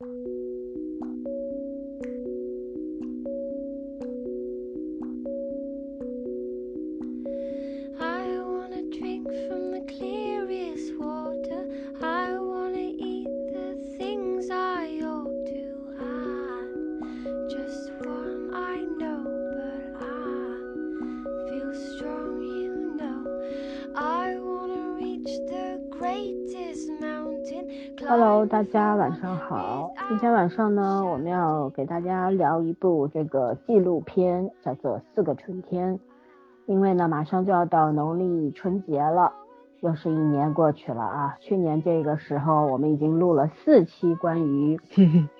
you 大家晚上好。今天晚上呢，我们要给大家聊一部这个纪录片，叫做《四个春天》。因为呢，马上就要到农历春节了，又是一年过去了啊。去年这个时候，我们已经录了四期关于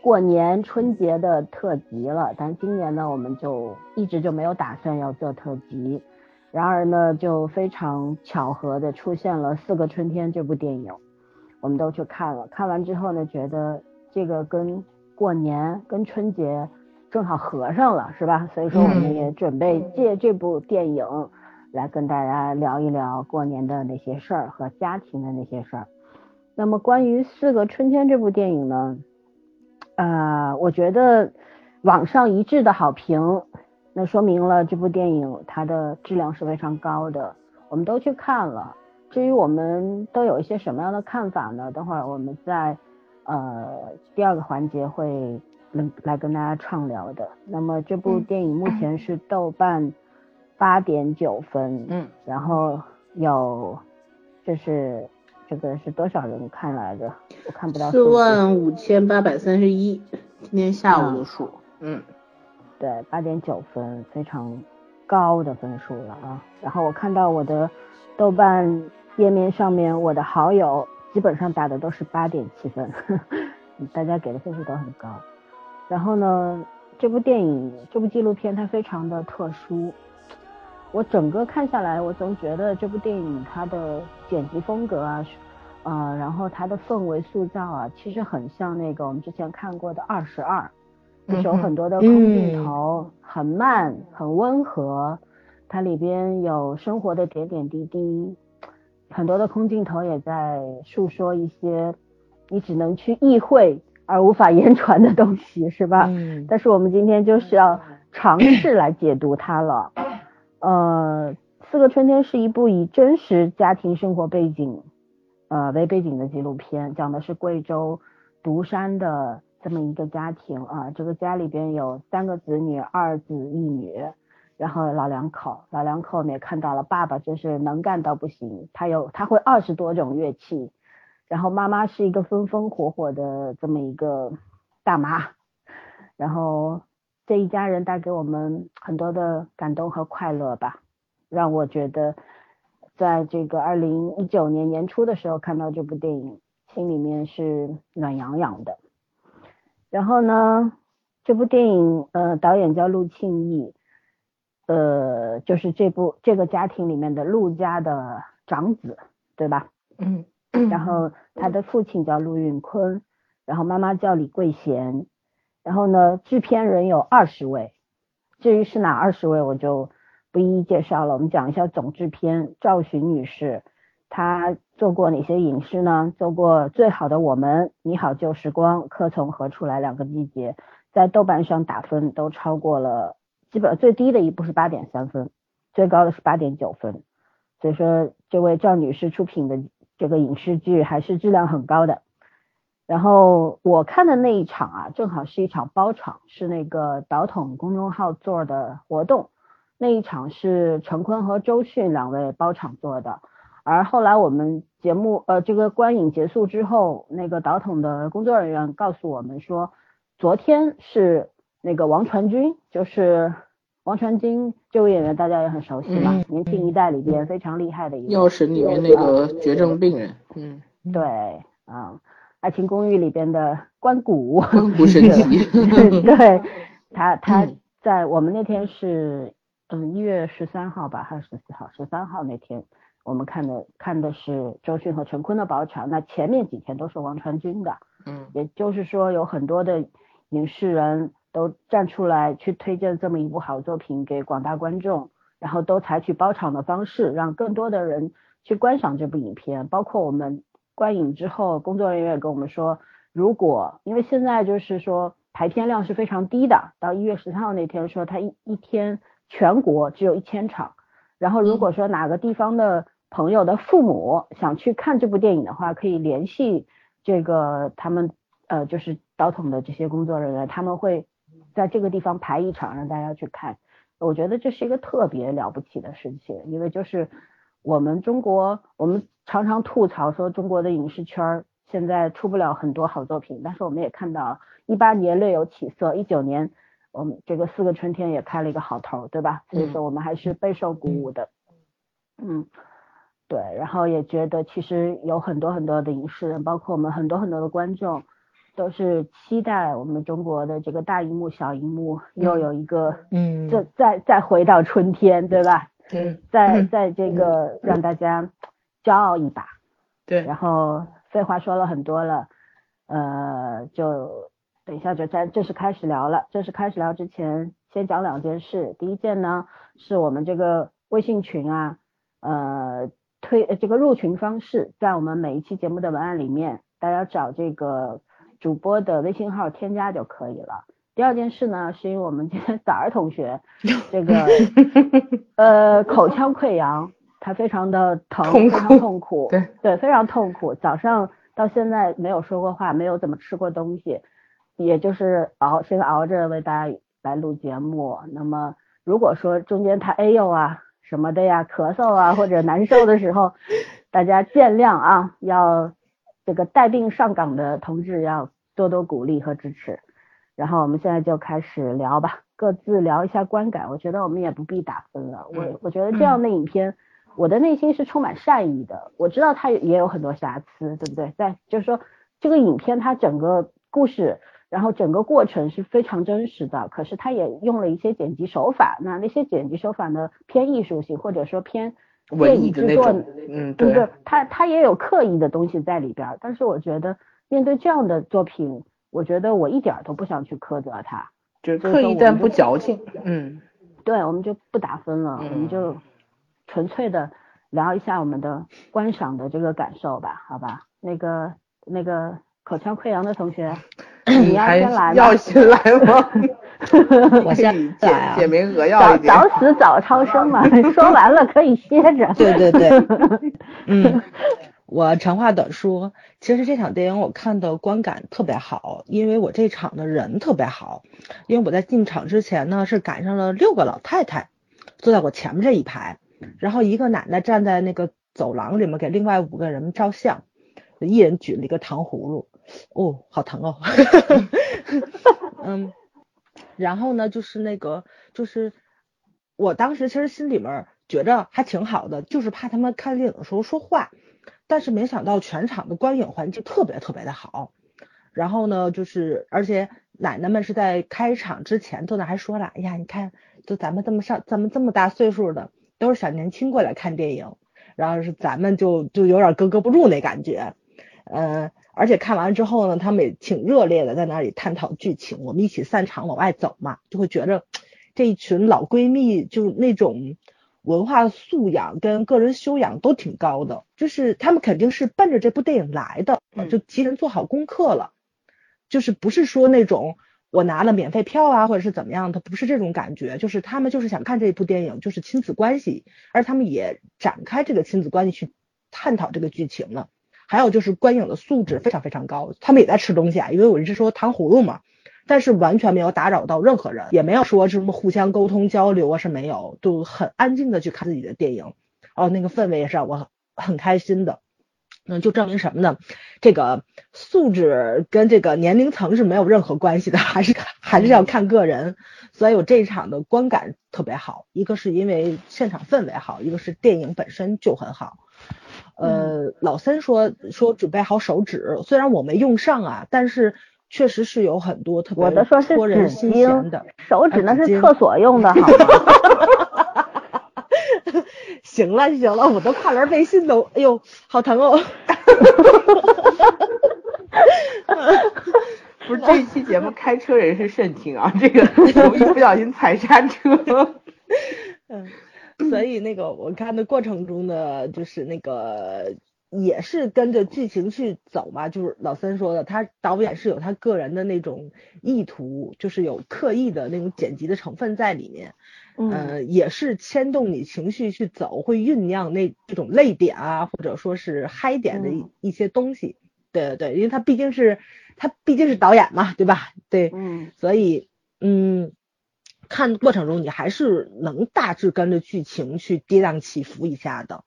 过年春节的特辑了，但今年呢，我们就一直就没有打算要做特辑。然而呢，就非常巧合的出现了《四个春天》这部电影。我们都去看了，看完之后呢，觉得这个跟过年、跟春节正好合上了，是吧？所以说我们也准备借这部电影来跟大家聊一聊过年的那些事儿和家庭的那些事儿。那么关于《四个春天》这部电影呢，呃，我觉得网上一致的好评，那说明了这部电影它的质量是非常高的，我们都去看了。至于我们都有一些什么样的看法呢？等会儿我们在呃第二个环节会来来跟大家畅聊的。那么这部电影目前是豆瓣八点九分，嗯，然后有这是这个是多少人看来着？我看不到。四万五千八百三十一，今天下午的数，嗯，对，八点九分，非常高的分数了啊。然后我看到我的豆瓣。页面上面我的好友基本上打的都是八点七分，大家给的分数都很高。然后呢，这部电影这部纪录片它非常的特殊，我整个看下来，我总觉得这部电影它的剪辑风格啊，呃，然后它的氛围塑造啊，其实很像那个我们之前看过的《二十二》，有很多的空镜头，很慢，很温和，它里边有生活的点点滴滴。很多的空镜头也在诉说一些你只能去意会而无法言传的东西，是吧？嗯。但是我们今天就是要尝试来解读它了。呃，《四个春天》是一部以真实家庭生活背景呃为背景的纪录片，讲的是贵州独山的这么一个家庭啊。这个家里边有三个子女，二子一女。然后老两口，老两口们也看到了，爸爸就是能干到不行，他有他会二十多种乐器，然后妈妈是一个风风火火的这么一个大妈，然后这一家人带给我们很多的感动和快乐吧，让我觉得在这个二零一九年年初的时候看到这部电影，心里面是暖洋洋的。然后呢，这部电影呃导演叫陆庆义。呃，就是这部这个家庭里面的陆家的长子，对吧？嗯。然后他的父亲叫陆运坤，然后妈妈叫李桂贤，然后呢，制片人有二十位，至于是哪二十位，我就不一一介绍了。我们讲一下总制片赵寻女士，她做过哪些影视呢？做过《最好的我们》《你好旧时光》《客从何处来》两个季节，在豆瓣上打分都超过了。基本最低的一部是八点三分，最高的是八点九分，所以说这位赵女士出品的这个影视剧还是质量很高的。然后我看的那一场啊，正好是一场包场，是那个导统公众号做的活动，那一场是陈坤和周迅两位包场做的。而后来我们节目呃这个观影结束之后，那个导统的工作人员告诉我们说，昨天是。那个王传君就是王传君这位演员，大家也很熟悉嘛，年轻一代里边非常厉害的一个。药神里面那个绝症病人，嗯，对，啊，爱情公寓里边的关谷，关谷 神奇，对，他他在我们那天是嗯一月十三号吧，还是十四号？十三号那天我们看的看的是周迅和陈坤的包场，那前面几天都是王传君的，嗯，也就是说有很多的影视人。都站出来去推荐这么一部好作品给广大观众，然后都采取包场的方式，让更多的人去观赏这部影片。包括我们观影之后，工作人员也跟我们说，如果因为现在就是说排片量是非常低的，到一月十三号那天说他一一天全国只有一千场，然后如果说哪个地方的朋友的父母想去看这部电影的话，可以联系这个他们呃就是导统的这些工作人员，他们会在这个地方排一场让大家去看。我觉得这是一个特别了不起的事情，因为就是我们中国，我们常常吐槽说中国的影视圈现在出不了很多好作品，但是我们也看到一八年略有起色，一九年我们这个四个春天也开了一个好头，对吧？所以说我们还是备受鼓舞的。嗯，对，然后也觉得其实有很多很多的影视人，包括我们很多很多的观众。都是期待我们中国的这个大荧幕、小荧幕又有一个，嗯，再再再回到春天，对吧？对，在在这个让大家骄傲一把。对。然后废话说了很多了，呃，就等一下就正正式开始聊了。正式开始聊之前，先讲两件事。第一件呢，是我们这个微信群啊，呃，推这个入群方式，在我们每一期节目的文案里面，大家找这个。主播的微信号添加就可以了。第二件事呢，是因为我们今天早儿同学 这个 呃口腔溃疡，他非常的疼，非常痛苦，对对，非常痛苦。早上到现在没有说过话，没有怎么吃过东西，也就是熬，现在熬着为大家来录节目。那么如果说中间他哎呦啊什么的呀，咳嗽啊或者难受的时候，大家见谅啊，要这个带病上岗的同志要。多多鼓励和支持，然后我们现在就开始聊吧，各自聊一下观感。我觉得我们也不必打分了。我我觉得这样的影片，我的内心是充满善意的。我知道它也有很多瑕疵，对不对？在就是说这个影片它整个故事，然后整个过程是非常真实的，可是它也用了一些剪辑手法。那那些剪辑手法呢，偏艺术性或者说偏电影制作，嗯，对，他他也有刻意的东西在里边。但是我觉得。面对这样的作品，我觉得我一点都不想去苛责他，就是刻意但不矫情。嗯，对，我们就不打分了，我们就纯粹的聊一下我们的观赏的这个感受吧，好吧？那个那个口腔溃疡的同学，你要先来吗？要先来吗？我先来啊！点俄药一点。早死早超生嘛，说完了可以歇着。对对对，嗯。我长话短说，其实这场电影我看的观感特别好，因为我这场的人特别好，因为我在进场之前呢是赶上了六个老太太坐在我前面这一排，然后一个奶奶站在那个走廊里面给另外五个人照相，一人举了一个糖葫芦，哦，好疼哦，嗯，然后呢就是那个就是我当时其实心里面觉着还挺好的，就是怕他们看电影的时候说话。但是没想到全场的观影环境特别特别的好，然后呢，就是而且奶奶们是在开场之前坐那还说了，哎呀，你看，就咱们这么上，咱们这么大岁数的都是小年轻过来看电影，然后是咱们就就有点格格不入那感觉，嗯，而且看完之后呢，他们也挺热烈的在那里探讨剧情，我们一起散场往外走嘛，就会觉着这一群老闺蜜就那种。文化素养跟个人修养都挺高的，就是他们肯定是奔着这部电影来的，就提前做好功课了，就是不是说那种我拿了免费票啊，或者是怎么样，的不是这种感觉，就是他们就是想看这部电影，就是亲子关系，而他们也展开这个亲子关系去探讨这个剧情了。还有就是观影的素质非常非常高，他们也在吃东西啊，因为我一直说糖葫芦嘛。但是完全没有打扰到任何人，也没有说什么互相沟通交流啊，是没有，就很安静的去看自己的电影，哦，那个氛围也是让我很开心的，那，就证明什么呢？这个素质跟这个年龄层是没有任何关系的，还是还是要看个人。所以我这一场的观感特别好，一个是因为现场氛围好，一个是电影本身就很好。呃，老三说说准备好手纸，虽然我没用上啊，但是。确实是有很多特别托人心弦的，手指那是厕所用的，好吗？行了行了，我的跨栏背心都，哎呦，好疼哦！不是这一期节目开车人是慎听啊，这个容易不小心踩刹车。嗯，所以那个我看的过程中呢，就是那个也是跟着剧情去走嘛，就是老三说的，他导演是有他个人的那种意图，就是有刻意的那种剪辑的成分在里面，呃，也是牵动你情绪去走，会酝酿那这种泪点啊，或者说是嗨点的一一些东西，对对对，因为他毕竟是他毕竟是导演嘛，对吧？对，嗯，所以嗯，看过程中你还是能大致跟着剧情去跌宕起伏一下的。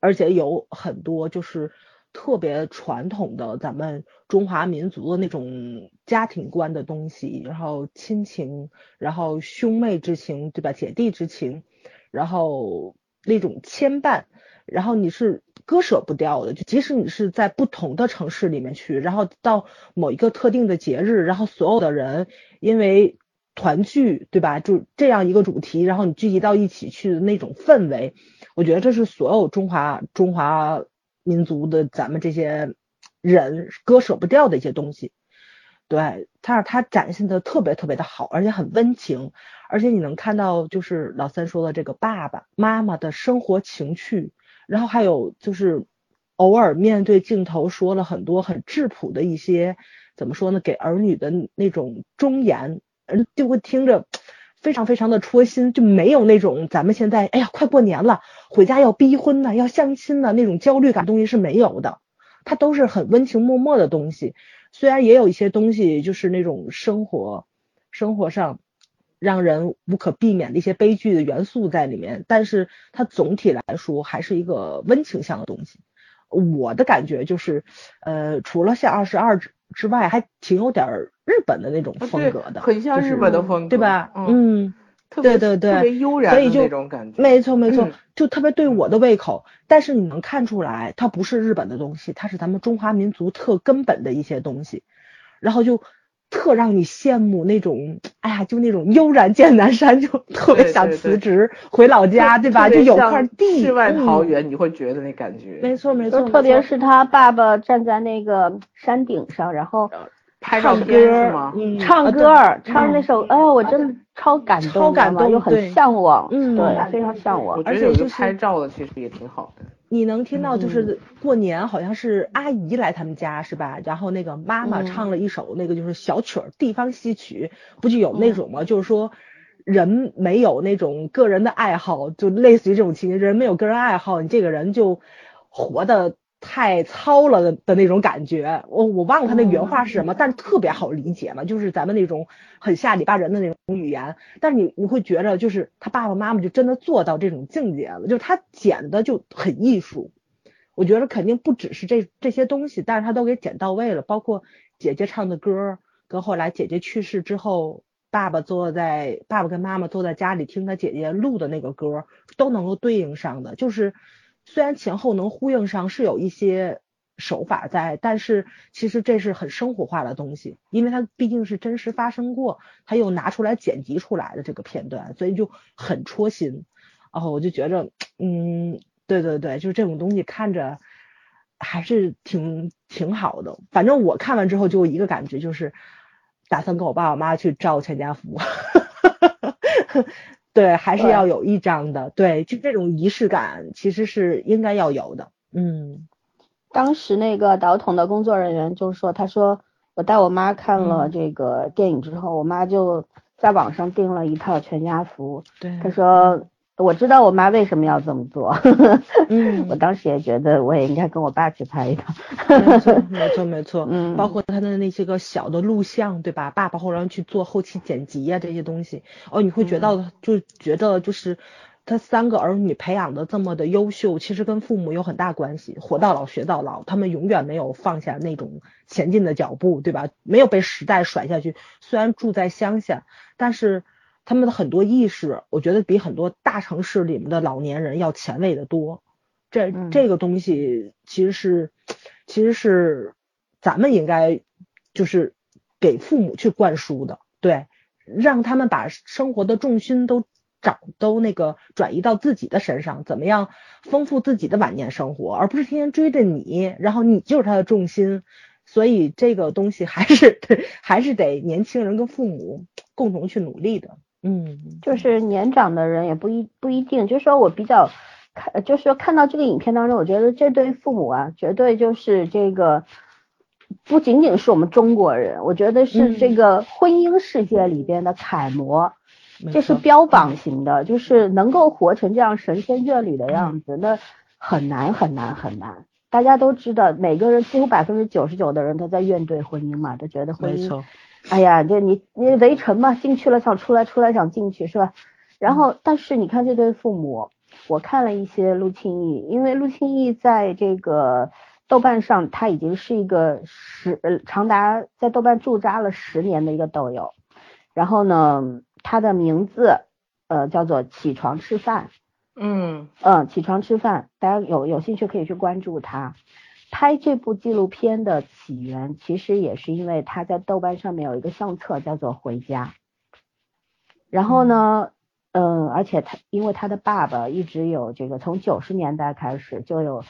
而且有很多就是特别传统的咱们中华民族的那种家庭观的东西，然后亲情，然后兄妹之情，对吧？姐弟之情，然后那种牵绊，然后你是割舍不掉的。就即使你是在不同的城市里面去，然后到某一个特定的节日，然后所有的人因为团聚，对吧？就这样一个主题，然后你聚集到一起去的那种氛围。我觉得这是所有中华中华民族的咱们这些人割舍不掉的一些东西，对，他他展现的特别特别的好，而且很温情，而且你能看到就是老三说的这个爸爸妈妈的生活情趣，然后还有就是偶尔面对镜头说了很多很质朴的一些怎么说呢，给儿女的那种忠言，嗯，就会听着。非常非常的戳心，就没有那种咱们现在哎呀快过年了，回家要逼婚呢，要相亲呢那种焦虑感东西是没有的，它都是很温情脉脉的东西。虽然也有一些东西就是那种生活生活上让人无可避免的一些悲剧的元素在里面，但是它总体来说还是一个温情向的东西。我的感觉就是，呃，除了像二十二之之外，还挺有点。日本的那种风格的，很像日本的风格，对吧？嗯，对对对，特别悠然的那种感觉，没错没错，就特别对我的胃口。但是你能看出来，它不是日本的东西，它是咱们中华民族特根本的一些东西，然后就特让你羡慕那种，哎呀，就那种悠然见南山，就特别想辞职回老家，对吧？就有块地，世外桃源，你会觉得那感觉，没错没错，特别是他爸爸站在那个山顶上，然后。唱歌吗？唱歌，唱那首，哎呀，我真的超感动，超感动，又很向往，嗯，对，非常向往。而且就是拍照的，其实也挺好的。你能听到，就是过年好像是阿姨来他们家是吧？然后那个妈妈唱了一首那个就是小曲儿，地方戏曲，不就有那种吗？就是说人没有那种个人的爱好，就类似于这种情节，人没有个人爱好，你这个人就活的。太糙了的的那种感觉，我我忘了他那原话是什么，但是特别好理解嘛，就是咱们那种很下里巴人的那种语言。但是你你会觉着，就是他爸爸妈妈就真的做到这种境界了，就是他剪的就很艺术。我觉得肯定不只是这这些东西，但是他都给剪到位了，包括姐姐唱的歌，跟后来姐姐去世之后，爸爸坐在爸爸跟妈妈坐在家里听他姐姐录的那个歌，都能够对应上的，就是。虽然前后能呼应上，是有一些手法在，但是其实这是很生活化的东西，因为它毕竟是真实发生过，他又拿出来剪辑出来的这个片段，所以就很戳心。然后我就觉着，嗯，对对对，就是这种东西看着还是挺挺好的。反正我看完之后就一个感觉，就是打算跟我爸我妈去照全家福。对，还是要有一张的。对，就这种仪式感，其实是应该要有的。嗯，当时那个导筒的工作人员就说：“他说我带我妈看了这个电影之后，我妈就在网上订了一套全家福。”对，他说。我知道我妈为什么要这么做，嗯，我当时也觉得我也应该跟我爸去拍一套，没错没错没错，嗯，包括他的那些个小的录像，对吧？爸爸后来去做后期剪辑呀这些东西，哦，你会觉得就觉得就是他三个儿女培养的这么的优秀，其实跟父母有很大关系，活到老学到老，他们永远没有放下那种前进的脚步，对吧？没有被时代甩下去，虽然住在乡下，但是。他们的很多意识，我觉得比很多大城市里面的老年人要前卫的多。这这个东西其实是，其实是咱们应该就是给父母去灌输的，对，让他们把生活的重心都找都那个转移到自己的身上，怎么样丰富自己的晚年生活，而不是天天追着你，然后你就是他的重心。所以这个东西还是 还是得年轻人跟父母共同去努力的。嗯，就是年长的人也不一不一定，就是说我比较看，就是说看到这个影片当中，我觉得这对父母啊，绝对就是这个不仅仅是我们中国人，我觉得是这个婚姻世界里边的楷模，这是标榜型的，就是能够活成这样神仙眷侣的样子，那很难很难很难。大家都知道，每个人几乎百分之九十九的人都在怨怼婚姻嘛，都觉得婚姻，哎呀，这你你围城嘛，进去了想出来，出来想进去是吧？然后，但是你看这对父母，我看了一些陆清义，因为陆清义在这个豆瓣上他已经是一个十长达在豆瓣驻扎了十年的一个豆友，然后呢，他的名字呃叫做起床吃饭。嗯嗯，起床吃饭，大家有有兴趣可以去关注他。拍这部纪录片的起源，其实也是因为他在豆瓣上面有一个相册叫做《回家》。然后呢，嗯，而且他因为他的爸爸一直有这个，从九十年代开始就有，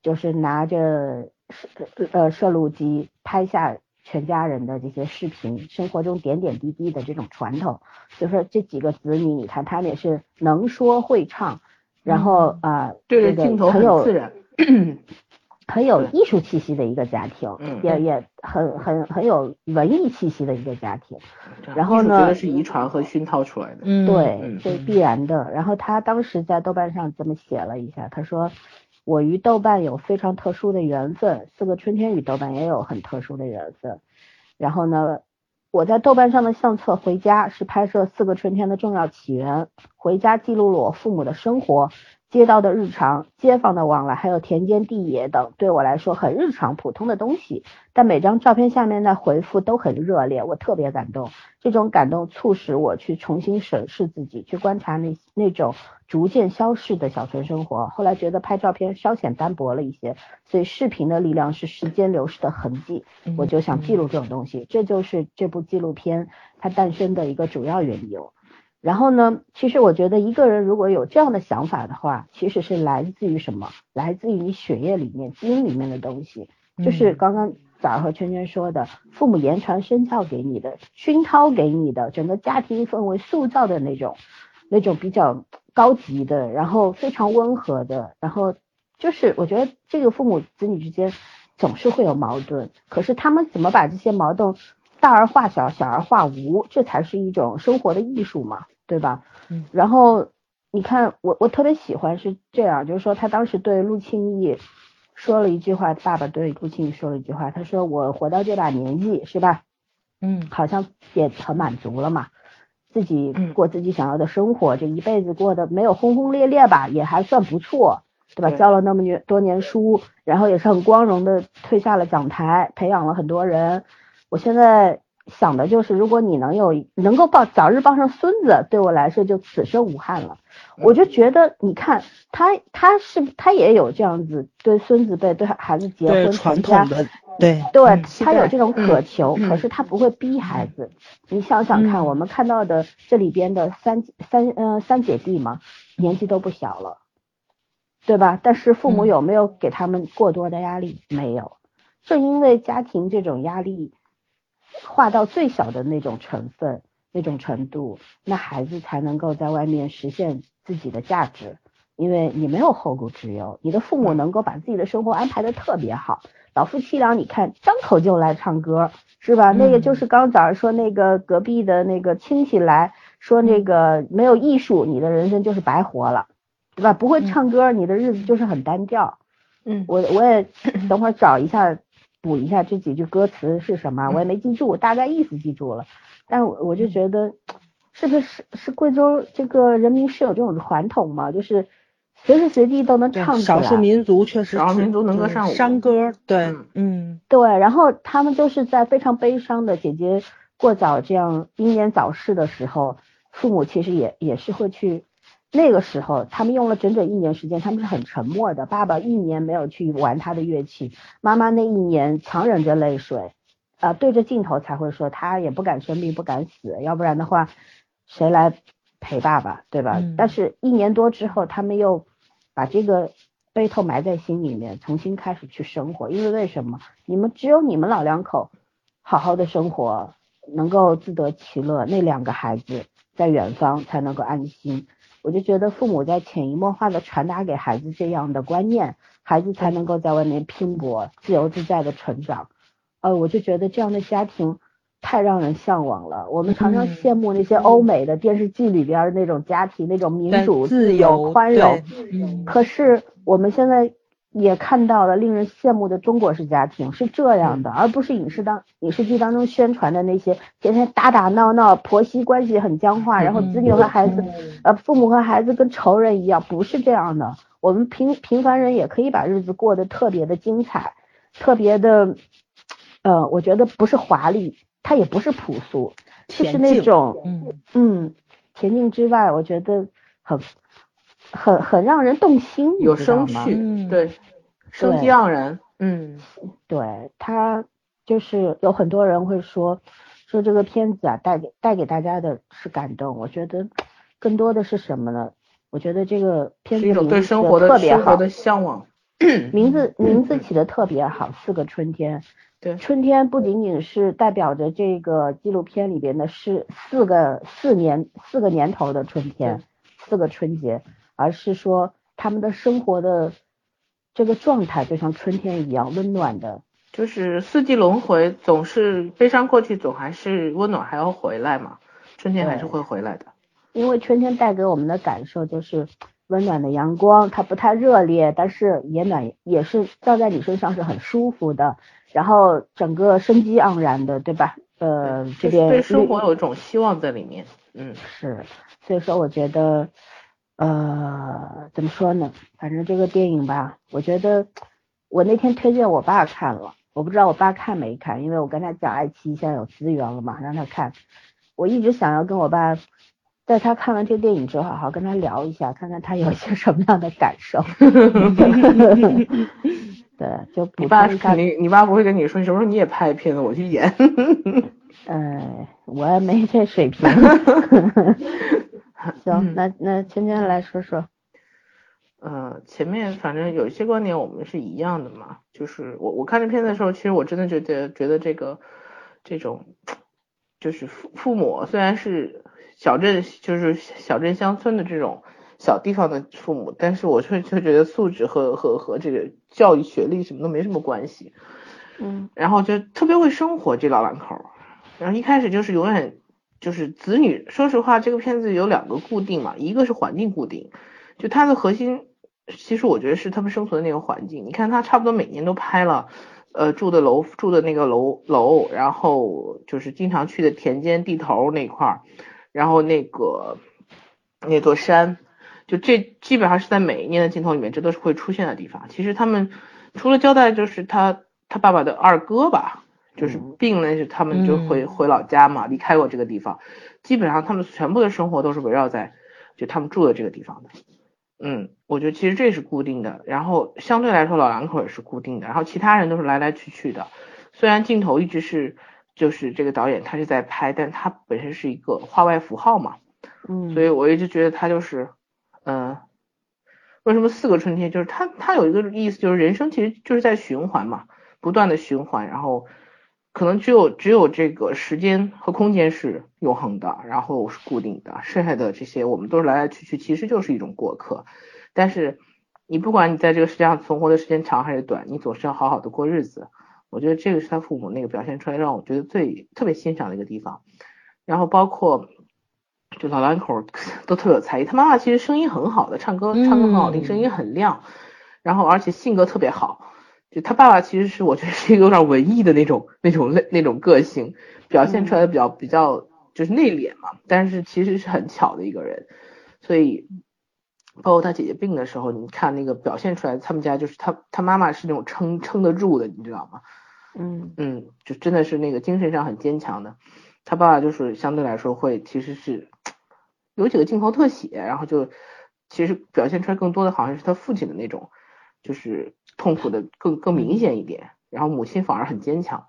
就是拿着摄呃摄录机拍下。全家人的这些视频，生活中点点滴滴的这种传统，就说这几个子女，你看他们也是能说会唱，然后啊，对着镜头很有自然，很有艺术气息的一个家庭，也也很很很有文艺气息的一个家庭。然后呢，觉得是遗传和熏陶出来的，对，这必然的。然后他当时在豆瓣上这么写了一下，他说。我与豆瓣有非常特殊的缘分，四个春天与豆瓣也有很特殊的缘分。然后呢，我在豆瓣上的相册《回家》是拍摄四个春天的重要起源，《回家》记录了我父母的生活。街道的日常、街坊的往来，还有田间地野等，对我来说很日常、普通的东西。但每张照片下面的回复都很热烈，我特别感动。这种感动促使我去重新审视自己，去观察那那种逐渐消逝的小城生活。后来觉得拍照片稍显单薄了一些，所以视频的力量是时间流逝的痕迹。我就想记录这种东西，这就是这部纪录片它诞生的一个主要缘由。然后呢？其实我觉得一个人如果有这样的想法的话，其实是来自于什么？来自于你血液里面、基因里面的东西。就是刚刚早儿和圈圈说的，父母言传身教给你的、熏陶给你的，整个家庭氛围塑造的那种、那种比较高级的，然后非常温和的，然后就是我觉得这个父母子女之间总是会有矛盾，可是他们怎么把这些矛盾？大而化小，小而化无，这才是一种生活的艺术嘛，对吧？嗯。然后你看，我我特别喜欢是这样，就是说他当时对陆庆义说了一句话，爸爸对陆庆义说了一句话，他说我活到这把年纪，是吧？嗯。好像也很满足了嘛，自己过自己想要的生活，这一辈子过得没有轰轰烈烈吧，也还算不错，对吧？教了那么多年书，然后也是很光荣的退下了讲台，培养了很多人。我现在想的就是，如果你能有能够抱早日抱上孙子，对我来说就此生无憾了。我就觉得，你看他他是他也有这样子对孙子辈对孩子结婚传统的对对，他有这种渴求，可是他不会逼孩子。你想想看，我们看到的这里边的三三呃三姐弟嘛，年纪都不小了，对吧？但是父母有没有给他们过多的压力？没有。正因为家庭这种压力。化到最小的那种成分、那种程度，那孩子才能够在外面实现自己的价值。因为你没有后顾之忧，你的父母能够把自己的生活安排的特别好。老夫妻俩，你看张口就来唱歌，是吧？那个就是刚早上说那个隔壁的那个亲戚来说，那个没有艺术，你的人生就是白活了，对吧？不会唱歌，你的日子就是很单调。嗯，我我也等会儿找一下。补一下这几句歌词是什么？我也没记住，大概意思记住了。但我我就觉得，是不是是贵州这个人民是有这种传统嘛？就是随时随地都能唱。少数民族确实，少数民族能歌善舞。山歌，对，嗯，对。然后他们就是在非常悲伤的姐姐过早这样英年早逝的时候，父母其实也也是会去。那个时候，他们用了整整一年时间，他们是很沉默的。爸爸一年没有去玩他的乐器，妈妈那一年强忍着泪水，啊，对着镜头才会说他也不敢生病，不敢死，要不然的话，谁来陪爸爸，对吧？但是，一年多之后，他们又把这个悲痛埋在心里面，重新开始去生活。因为为什么？你们只有你们老两口好好的生活，能够自得其乐，那两个孩子在远方才能够安心。我就觉得父母在潜移默化的传达给孩子这样的观念，孩子才能够在外面拼搏、自由自在的成长。呃，我就觉得这样的家庭太让人向往了。我们常常羡慕那些欧美的电视剧里边那种家庭，那种民主、自由、宽容。可是我们现在。也看到了令人羡慕的中国式家庭是这样的，而不是影视当影视剧当中宣传的那些天天打打闹闹、婆媳关系很僵化，然后子女和孩子，呃，父母和孩子跟仇人一样，不是这样的。我们平平凡人也可以把日子过得特别的精彩，特别的，呃，我觉得不是华丽，它也不是朴素，就是那种，嗯嗯，恬静之外，我觉得很。很很让人动心，有生趣，对，生机盎然，嗯，对他就是有很多人会说说这个片子啊带给带给大家的是感动，我觉得更多的是什么呢？我觉得这个片子一种对生活的特别好，的向往，名字名字起的特别好，四个春天，对，春天不仅仅是代表着这个纪录片里边的是四个四年四个年头的春天，四个春节。而是说他们的生活的这个状态就像春天一样温暖的，就是四季轮回，总是悲伤过去，总还是温暖还要回来嘛，春天还是会回来的。因为春天带给我们的感受就是温暖的阳光，它不太热烈，但是也暖，也是照在你身上是很舒服的，然后整个生机盎然的，对吧？呃，这边对生活有一种希望在里面，嗯，是，所以说我觉得。呃，怎么说呢？反正这个电影吧，我觉得我那天推荐我爸看了，我不知道我爸看没看，因为我跟他讲爱奇艺现在有资源了嘛，让他看。我一直想要跟我爸，在他看完这个电影之后，好好跟他聊一下，看看他有些 什么样的感受。对，就你爸肯定，你爸不会跟你说，你什么时候你也拍片子，我去演。嗯，我也没这水平。行，那那芊芊来说说。呃，前面反正有一些观点我们是一样的嘛，就是我我看这片子的时候，其实我真的觉得觉得这个这种就是父父母虽然是小镇就是小镇乡村的这种小地方的父母，但是我却却觉得素质和和和这个教育学历什么都没什么关系。嗯。然后就特别会生活这老两口，然后一开始就是永远。就是子女，说实话，这个片子有两个固定嘛，一个是环境固定，就它的核心，其实我觉得是他们生存的那个环境。你看，他差不多每年都拍了，呃，住的楼，住的那个楼楼，然后就是经常去的田间地头那块儿，然后那个那座山，就这基本上是在每一年的镜头里面，这都是会出现的地方。其实他们除了交代，就是他他爸爸的二哥吧。就是病了，就他们就回回老家嘛，离开过这个地方，基本上他们全部的生活都是围绕在就他们住的这个地方的。嗯，我觉得其实这是固定的，然后相对来说老两口也是固定的，然后其他人都是来来去去的。虽然镜头一直是就是这个导演他是在拍，但他本身是一个画外符号嘛。嗯，所以我一直觉得他就是嗯，为什么四个春天？就是他他有一个意思，就是人生其实就是在循环嘛，不断的循环，然后。可能只有只有这个时间和空间是永恒的，然后是固定的，剩下的这些我们都是来来去去，其实就是一种过客。但是你不管你在这个世界上存活的时间长还是短，你总是要好好的过日子。我觉得这个是他父母那个表现出来让我觉得最特别欣赏的一个地方。然后包括就老两口 都特别有才艺，他妈妈其实声音很好的，唱歌唱歌很好听，声音很亮，然后而且性格特别好。就他爸爸其实是我觉得是一个有点文艺的那种那种类那种个性，表现出来的比较比较就是内敛嘛，但是其实是很巧的一个人，所以包括他姐姐病的时候，你看那个表现出来，他们家就是他他妈妈是那种撑撑得住的，你知道吗？嗯嗯，就真的是那个精神上很坚强的，他爸爸就是相对来说会其实是有几个镜头特写，然后就其实表现出来更多的好像是他父亲的那种。就是痛苦的更更明显一点，然后母亲反而很坚强，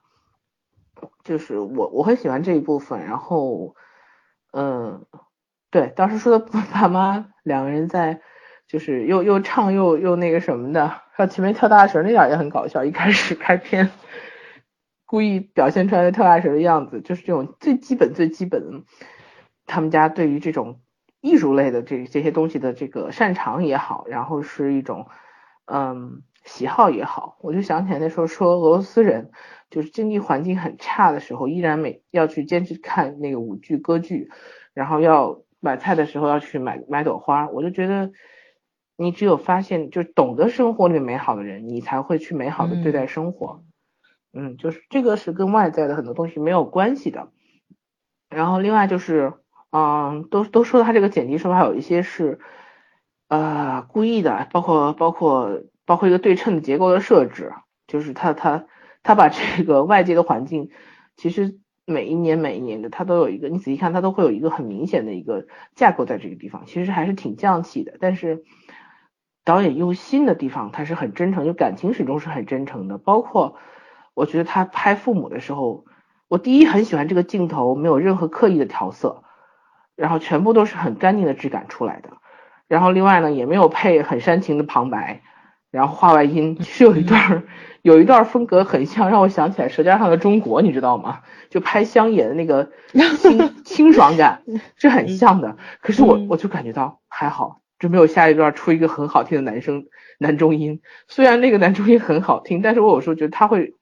就是我我很喜欢这一部分，然后嗯，对，当时说的爸妈两个人在就是又又唱又又那个什么的，上前面跳大绳那点也很搞笑，一开始开篇故意表现出来的跳大绳的样子，就是这种最基本最基本的，他们家对于这种艺术类的这这些东西的这个擅长也好，然后是一种嗯喜好也好，我就想起来那时候说俄罗斯人就是经济环境很差的时候，依然每要去坚持看那个舞剧歌剧，然后要买菜的时候要去买买朵花，我就觉得你只有发现就懂得生活里面美好的人，你才会去美好的对待生活。嗯，就是这个是跟外在的很多东西没有关系的。然后另外就是。嗯，都都说他这个剪辑手法有一些是呃故意的，包括包括包括一个对称的结构的设置，就是他他他把这个外界的环境，其实每一年每一年的他都有一个，你仔细看他都会有一个很明显的一个架构在这个地方，其实还是挺匠气的。但是导演用心的地方，他是很真诚，就感情始终是很真诚的。包括我觉得他拍父母的时候，我第一很喜欢这个镜头，没有任何刻意的调色。然后全部都是很干净的质感出来的，然后另外呢也没有配很煽情的旁白，然后画外音，是有一段有一段风格很像，让我想起来《舌尖上的中国》，你知道吗？就拍乡野的那个清 清爽感是很像的。可是我我就感觉到还好，就没有下一段出一个很好听的男生男中音。虽然那个男中音很好听，但是我有时候觉得它会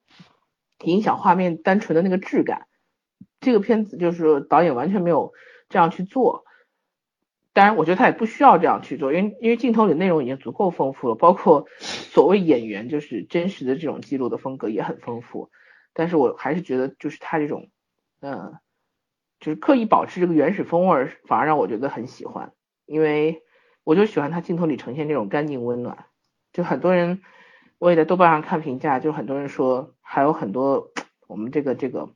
影响画面单纯的那个质感。这个片子就是导演完全没有。这样去做，当然，我觉得他也不需要这样去做，因为因为镜头里内容已经足够丰富了，包括所谓演员就是真实的这种记录的风格也很丰富。但是我还是觉得，就是他这种，嗯，就是刻意保持这个原始风味，反而让我觉得很喜欢，因为我就喜欢他镜头里呈现这种干净温暖。就很多人，我也在豆瓣上看评价，就很多人说，还有很多我们这个这个。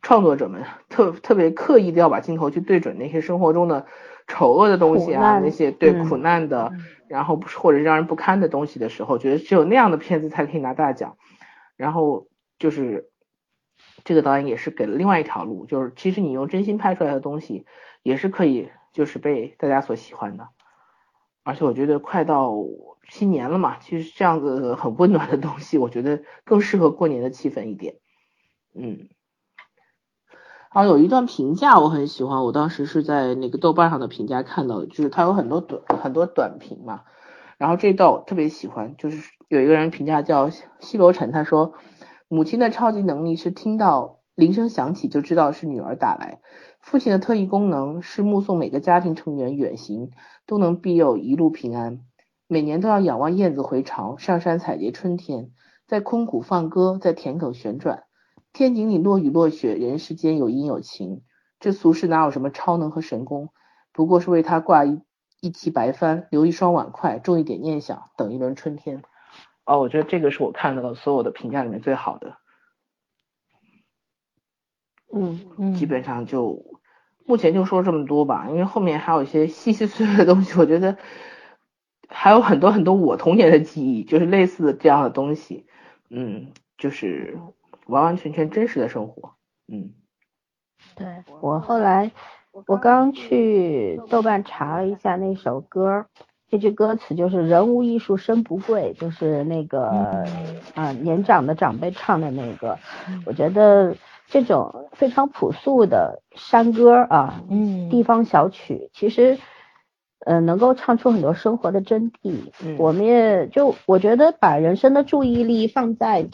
创作者们特特别刻意的要把镜头去对准那些生活中的丑恶的东西啊，那些对苦难的，然后或者让人不堪的东西的时候，觉得只有那样的片子才可以拿大奖。然后就是这个导演也是给了另外一条路，就是其实你用真心拍出来的东西也是可以，就是被大家所喜欢的。而且我觉得快到新年了嘛，其实这样子很温暖的东西，我觉得更适合过年的气氛一点。嗯。然后有一段评价我很喜欢，我当时是在那个豆瓣上的评价看到的，就是它有很多短很多短评嘛。然后这段我特别喜欢，就是有一个人评价叫西罗晨，他说母亲的超级能力是听到铃声响起就知道是女儿打来，父亲的特异功能是目送每个家庭成员远行都能庇佑一路平安，每年都要仰望燕子回巢，上山采撷春天，在空谷放歌，在田埂旋转。天井里落雨落雪，人世间有阴有晴。这俗世哪有什么超能和神功？不过是为他挂一一骑白帆，留一双碗筷，种一点念想，等一轮春天。哦，我觉得这个是我看到的所有的评价里面最好的。嗯嗯，基本上就目前就说这么多吧，因为后面还有一些细细碎碎的东西，我觉得还有很多很多我童年的记忆，就是类似的这样的东西。嗯，就是。完完全全真实的生活，嗯，对我后来我刚去豆瓣查了一下那首歌，这句歌词就是“人无艺术身不贵”，就是那个啊年长的长辈唱的那个。我觉得这种非常朴素的山歌啊，嗯，地方小曲，其实呃能够唱出很多生活的真谛。我们也就我觉得把人生的注意力放在。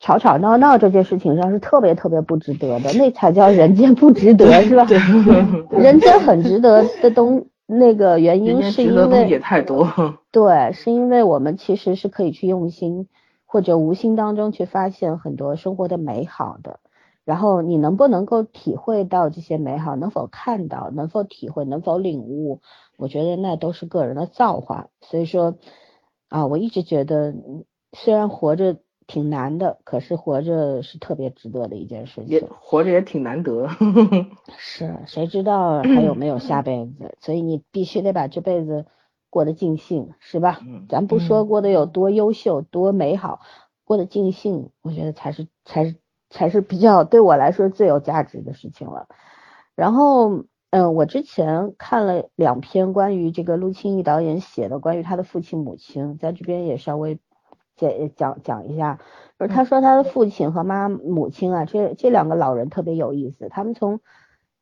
吵吵闹闹这件事情上是特别特别不值得的，那才叫人间不值得，是吧？人间很值得的东，那个原因是因为也太多。对，是因为我们其实是可以去用心或者无心当中去发现很多生活的美好的。然后你能不能够体会到这些美好，能否看到，能否体会，能否领悟，我觉得那都是个人的造化。所以说啊，我一直觉得，虽然活着。挺难的，可是活着是特别值得的一件事情。也活着也挺难得。是，谁知道 还有没有下辈子？所以你必须得把这辈子过得尽兴，是吧？嗯。咱不说过得有多优秀、多美好，过得尽兴，我觉得才是才是才是比较对我来说最有价值的事情了。然后，嗯，我之前看了两篇关于这个陆清义导演写的关于他的父亲母亲，在这边也稍微。讲讲讲一下，就是他说他的父亲和妈母亲啊，这这两个老人特别有意思。他们从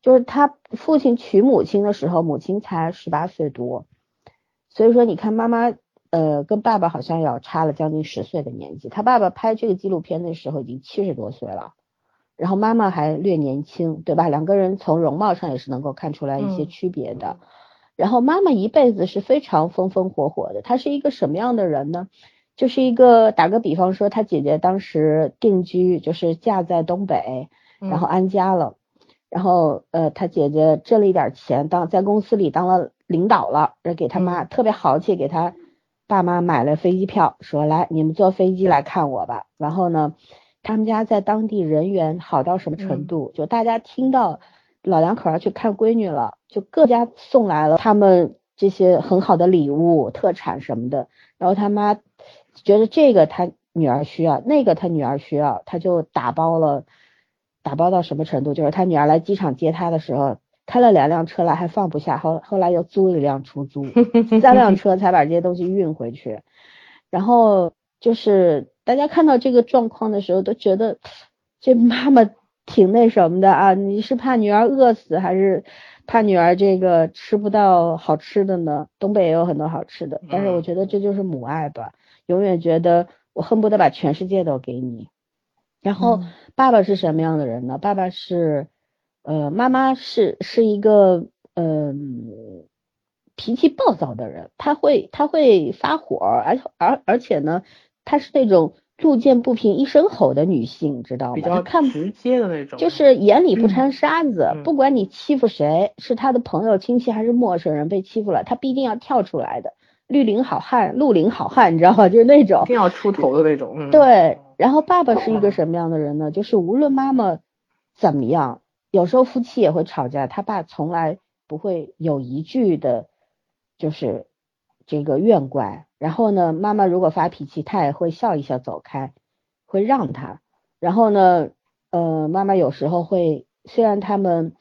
就是他父亲娶母亲的时候，母亲才十八岁多，所以说你看妈妈呃跟爸爸好像要差了将近十岁的年纪。他爸爸拍这个纪录片的时候已经七十多岁了，然后妈妈还略年轻，对吧？两个人从容貌上也是能够看出来一些区别的。然后妈妈一辈子是非常风风火火的，她是一个什么样的人呢？就是一个打个比方说，他姐姐当时定居就是嫁在东北，然后安家了。然后，呃，他姐姐挣了一点钱，当在公司里当了领导了，给他妈特别豪气，给他爸妈买了飞机票，说来你们坐飞机来看我吧。然后呢，他们家在当地人缘好到什么程度？就大家听到老两口要去看闺女了，就各家送来了他们这些很好的礼物、特产什么的。然后他妈觉得这个他女儿需要，那个他女儿需要，他就打包了。打包到什么程度？就是他女儿来机场接他的时候，开了两辆车来，还放不下，后后来又租了一辆出租，三辆车才把这些东西运回去。然后就是大家看到这个状况的时候，都觉得这妈妈挺那什么的啊！你是怕女儿饿死，还是怕女儿这个吃不到好吃的呢？东北也有很多好吃的，但是我觉得这就是母爱吧，永远觉得我恨不得把全世界都给你。然后爸爸是什么样的人呢？爸爸是，呃，妈妈是是一个嗯脾气暴躁的人，他会他会发火，而而而且呢，他是那种路见不平一声吼的女性，知道吗？比较看直接的那种，就是眼里不掺沙子，不管你欺负谁，是他的朋友、亲戚还是陌生人被欺负了，他必定要跳出来的。绿林好汉，绿林好汉，你知道吗？就是那种一定要出头的那种。嗯，对。然后爸爸是一个什么样的人呢？就是无论妈妈怎么样，有时候夫妻也会吵架，他爸从来不会有一句的，就是这个怨怪。然后呢，妈妈如果发脾气，他也会笑一笑走开，会让他。然后呢，呃，妈妈有时候会，虽然他们。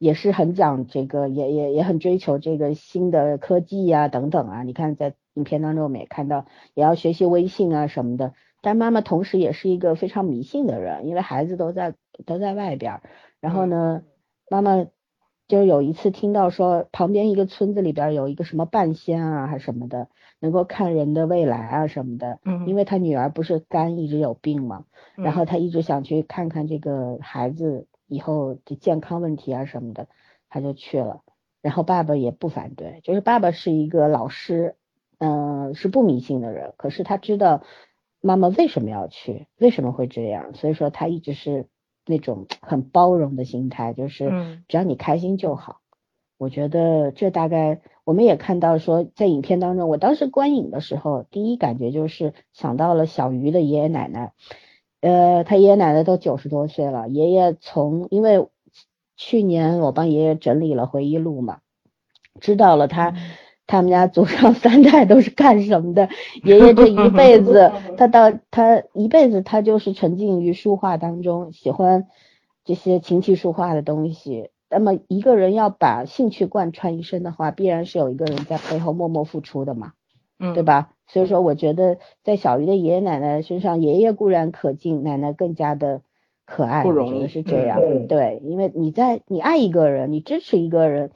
也是很讲这个，也也也很追求这个新的科技呀，等等啊。你看在影片当中，我们也看到，也要学习微信啊什么的。但妈妈同时也是一个非常迷信的人，因为孩子都在都在外边。然后呢，妈妈就有一次听到说，旁边一个村子里边有一个什么半仙啊，还什么的，能够看人的未来啊什么的。嗯。因为他女儿不是肝一直有病嘛，然后他一直想去看看这个孩子。以后的健康问题啊什么的，他就去了，然后爸爸也不反对，就是爸爸是一个老师，嗯，是不迷信的人，可是他知道妈妈为什么要去，为什么会这样，所以说他一直是那种 很包容的心态，就是只要你开心就好。我觉得这大概我们也看到说，在影片当中，我当时观影的时候，第一感觉就是想到了小鱼的爷爷奶奶。呃，他爷爷奶奶都九十多岁了。爷爷从因为去年我帮爷爷整理了回忆录嘛，知道了他 他们家祖上三代都是干什么的。爷爷这一辈子，他到他一辈子他就是沉浸于书画当中，喜欢这些琴棋书画的东西。那么一个人要把兴趣贯穿一生的话，必然是有一个人在背后默默付出的嘛，嗯，对吧？所以说，我觉得在小鱼的爷爷奶奶身上，爷爷固然可敬，奶奶更加的可爱，不容易是这样。对，因为你在你爱一个人，你支持一个人，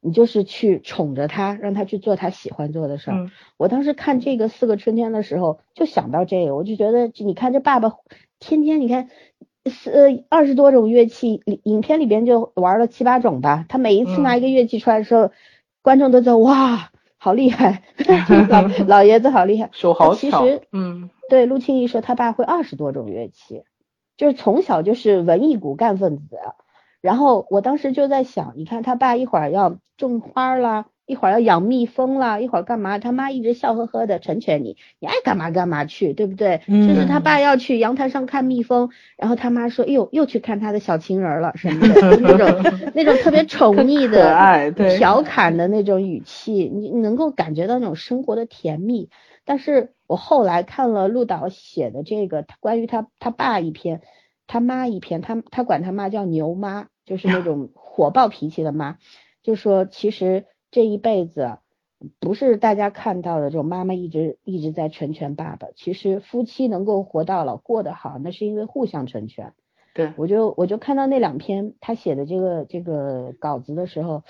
你就是去宠着他，让他去做他喜欢做的事儿。我当时看这个四个春天的时候，就想到这个，我就觉得，你看这爸爸天天，你看，四，二十多种乐器，影片里边就玩了七八种吧。他每一次拿一个乐器出来的时候，观众都在哇。好厉害，老老爷子好厉害，手好巧。嗯，对，陆庆义说他爸会二十多种乐器，就是从小就是文艺骨干分子。然后我当时就在想，你看他爸一会儿要种花啦。一会儿要养蜜蜂了，一会儿干嘛？他妈一直笑呵呵的成全你，你爱干嘛干嘛去，对不对？就是他爸要去阳台上看蜜蜂，然后他妈说：“哎呦，又去看他的小情人了什么的，那种 那种特别宠溺的、调侃的那种语气，你能够感觉到那种生活的甜蜜。但是我后来看了陆导写的这个关于他他爸一篇，他妈一篇，他他管他妈叫牛妈，就是那种火爆脾气的妈，就说其实。这一辈子不是大家看到的这种妈妈一直一直在成全爸爸，其实夫妻能够活到老过得好，那是因为互相成全。对，我就我就看到那两篇他写的这个这个稿子的时候，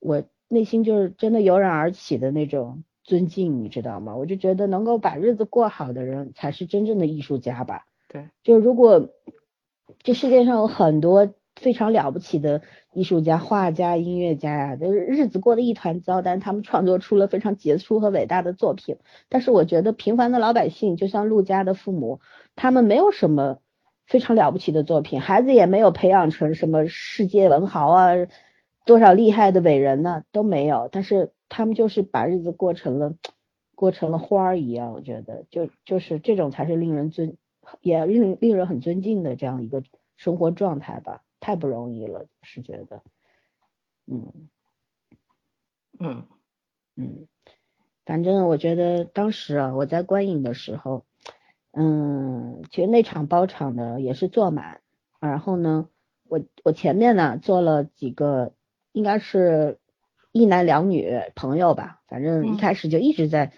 我内心就是真的油然而起的那种尊敬，你知道吗？我就觉得能够把日子过好的人才是真正的艺术家吧。对，就如果这世界上有很多非常了不起的艺术家、画家、音乐家呀，就是日子过得一团糟，但是他们创作出了非常杰出和伟大的作品。但是我觉得平凡的老百姓，就像陆家的父母，他们没有什么非常了不起的作品，孩子也没有培养成什么世界文豪啊，多少厉害的伟人呢都没有。但是他们就是把日子过成了过成了花儿一样，我觉得就就是这种才是令人尊也令令人很尊敬的这样一个生活状态吧。太不容易了，是觉得，嗯嗯。嗯，反正我觉得当时啊，我在观影的时候，嗯，其实那场包场的也是坐满，然后呢，我我前面呢坐了几个，应该是一男两女朋友吧，反正一开始就一直在、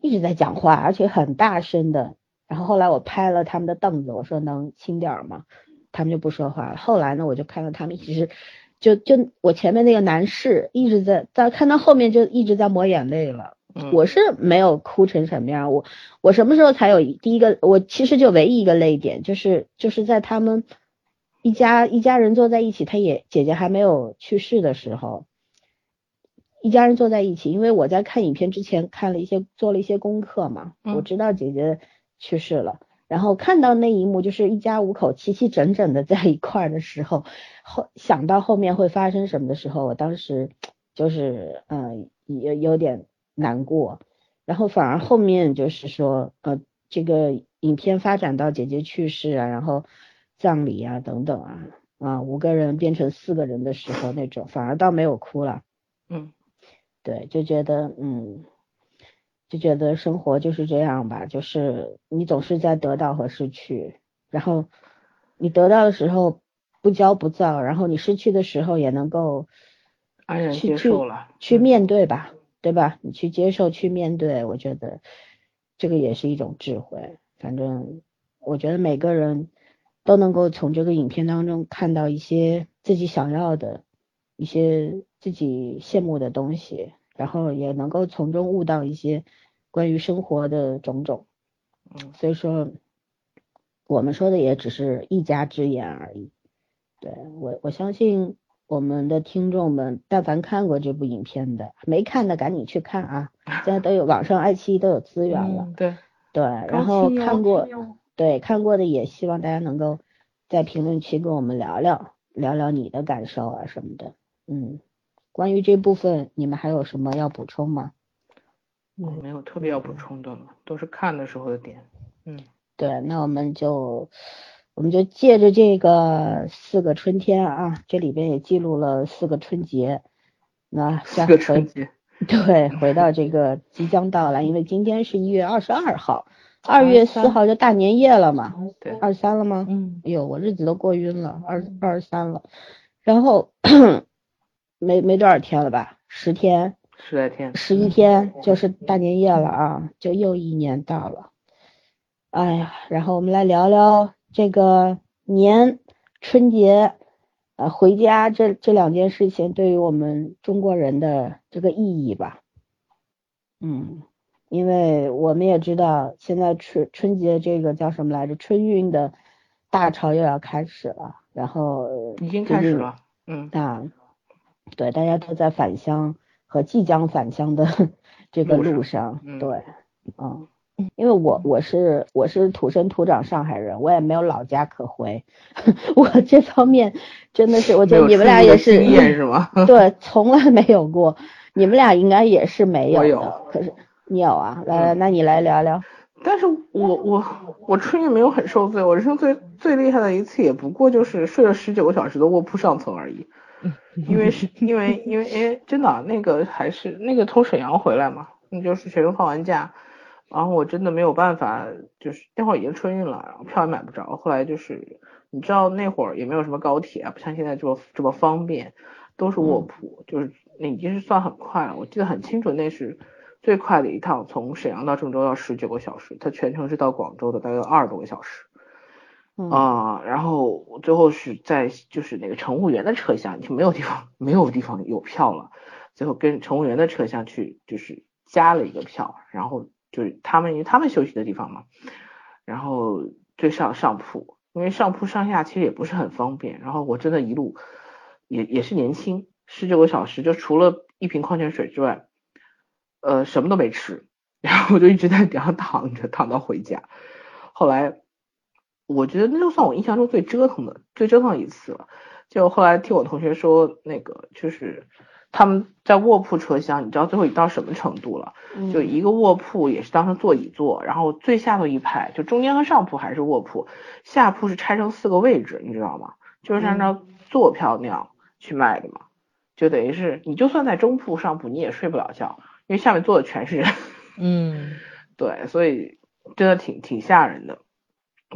一直在讲话，而且很大声的，然后后来我拍了他们的凳子，我说能轻点儿吗？他们就不说话了。后来呢，我就看到他们一直就就我前面那个男士一直在在看到后面就一直在抹眼泪了。我是没有哭成什么样，我我什么时候才有第一个？我其实就唯一一个泪点，就是就是在他们一家一家人坐在一起，他也姐姐还没有去世的时候，一家人坐在一起。因为我在看影片之前看了一些做了一些功课嘛，我知道姐姐去世了。然后看到那一幕，就是一家五口齐齐整整的在一块儿的时候，后想到后面会发生什么的时候，我当时就是嗯有有点。难过，然后反而后面就是说，呃，这个影片发展到姐姐去世啊，然后葬礼啊等等啊，啊五个人变成四个人的时候那种，反而倒没有哭了，嗯，对，就觉得嗯，就觉得生活就是这样吧，就是你总是在得到和失去，然后你得到的时候不骄不躁，然后你失去的时候也能够安然接受了，去面对吧。对吧？你去接受，去面对，我觉得这个也是一种智慧。反正我觉得每个人都能够从这个影片当中看到一些自己想要的、一些自己羡慕的东西，然后也能够从中悟到一些关于生活的种种。嗯，所以说我们说的也只是一家之言而已。对我，我相信。我们的听众们，但凡看过这部影片的，没看的赶紧去看啊！现在都有网上爱奇艺都有资源了。对对，然后看过，对看过的也希望大家能够在评论区跟我们聊聊，聊聊你的感受啊什么的。嗯，关于这部分，你们还有什么要补充吗？嗯，没有特别要补充的了，都是看的时候的点。嗯，对，那我们就。我们就借着这个四个春天啊，这里边也记录了四个春节，那四个春节，对，回到这个 即将到来，因为今天是一月二十二号，二月四号就大年夜了嘛，对，二三了吗？嗯，哎呦，我日子都过晕了，二二十三了，然后没没多少天了吧，十天，十来天，十一天就是大年夜了啊，就又一年到了，哎呀，然后我们来聊聊。这个年春节，呃，回家这这两件事情对于我们中国人的这个意义吧，嗯，因为我们也知道现在春春节这个叫什么来着？春运的大潮又要开始了，然后已经开始了，嗯啊，对，大家都在返乡和即将返乡的 这个路上，对，嗯。因为我我是我是土生土长上海人，我也没有老家可回，我这方面真的是，我觉得你们俩也是，是吗？对，从来没有过，你们俩应该也是没有的。可是你有啊？来来，那你来聊聊。但是我我我春运没有很受罪，我人生最最厉害的一次也不过就是睡了十九个小时的卧铺上层而已。因为是因为因为哎，真的那个还是那个从沈阳回来嘛，那就是学生放完假。然后我真的没有办法，就是那会儿已经春运了，然后票也买不着。后来就是你知道那会儿也没有什么高铁啊，不像现在这么这么方便，都是卧铺，就是那已经是算很快了。我记得很清楚，那是最快的一趟，从沈阳到郑州要十九个小时，它全程是到广州的，大概二十多个小时。啊，然后最后是在就是那个乘务员的车厢就没有地方没有地方有票了，最后跟乘务员的车厢去就是加了一个票，然后就是他们因为他们休息的地方嘛，然后就上上铺，因为上铺上下其实也不是很方便，然后我真的一路也也是年轻，十九个小时就除了一瓶矿泉水之外，呃什么都没吃，然后我就一直在顶上躺着躺到回家，后来。我觉得那就算我印象中最折腾的、最折腾的一次了。就后来听我同学说，那个就是他们在卧铺车厢，你知道最后到什么程度了？就一个卧铺也是当成座椅坐，然后最下头一排，就中间和上铺还是卧铺，下铺是拆成四个位置，你知道吗？就是按照坐票那样去卖的嘛。就等于是你就算在中铺、上铺，你也睡不了觉，因为下面坐的全是人。嗯，对，所以真的挺挺吓人的。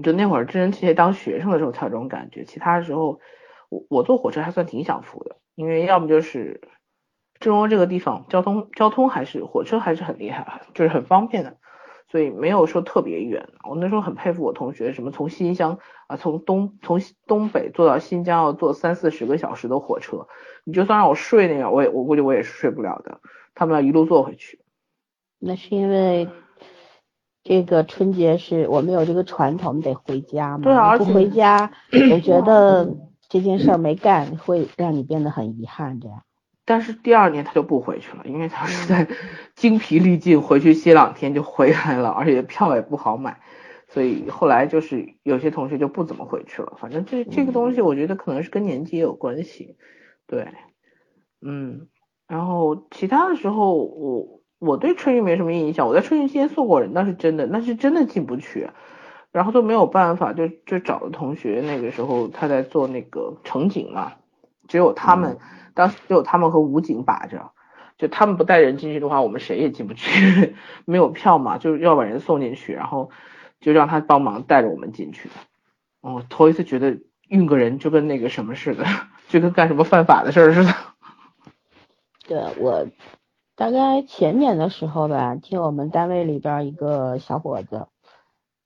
就那会儿真真切切当学生的时候才有这种感觉，其他时候我我坐火车还算挺享福的，因为要么就是郑州这个地方交通交通还是火车还是很厉害，就是很方便的，所以没有说特别远。我那时候很佩服我同学，什么从新乡啊从东从东北坐到新疆要坐三四十个小时的火车，你就算让我睡那个，我也我估计我也是睡不了的，他们要一路坐回去。那是因为。这个春节是我们有这个传统，得回家嘛。对啊，不回家，我觉得这件事儿没干，会让你变得很遗憾。这样。但是第二年他就不回去了，因为他是在精疲力尽，回去歇两天就回来了，而且票也不好买，所以后来就是有些同学就不怎么回去了。反正这这个东西，我觉得可能是跟年纪也有关系。对，嗯，然后其他的时候我。我对春运没什么印象，我在春运期间送过人，那是真的，那是真的进不去，然后都没有办法，就就找了同学，那个时候他在做那个乘警嘛，只有他们，当时只有他们和武警把着，就他们不带人进去的话，我们谁也进不去，没有票嘛，就是要把人送进去，然后就让他帮忙带着我们进去的。哦，头一次觉得运个人就跟那个什么似的，就跟干什么犯法的事儿似的。对我。大概前年的时候吧，听我们单位里边一个小伙子，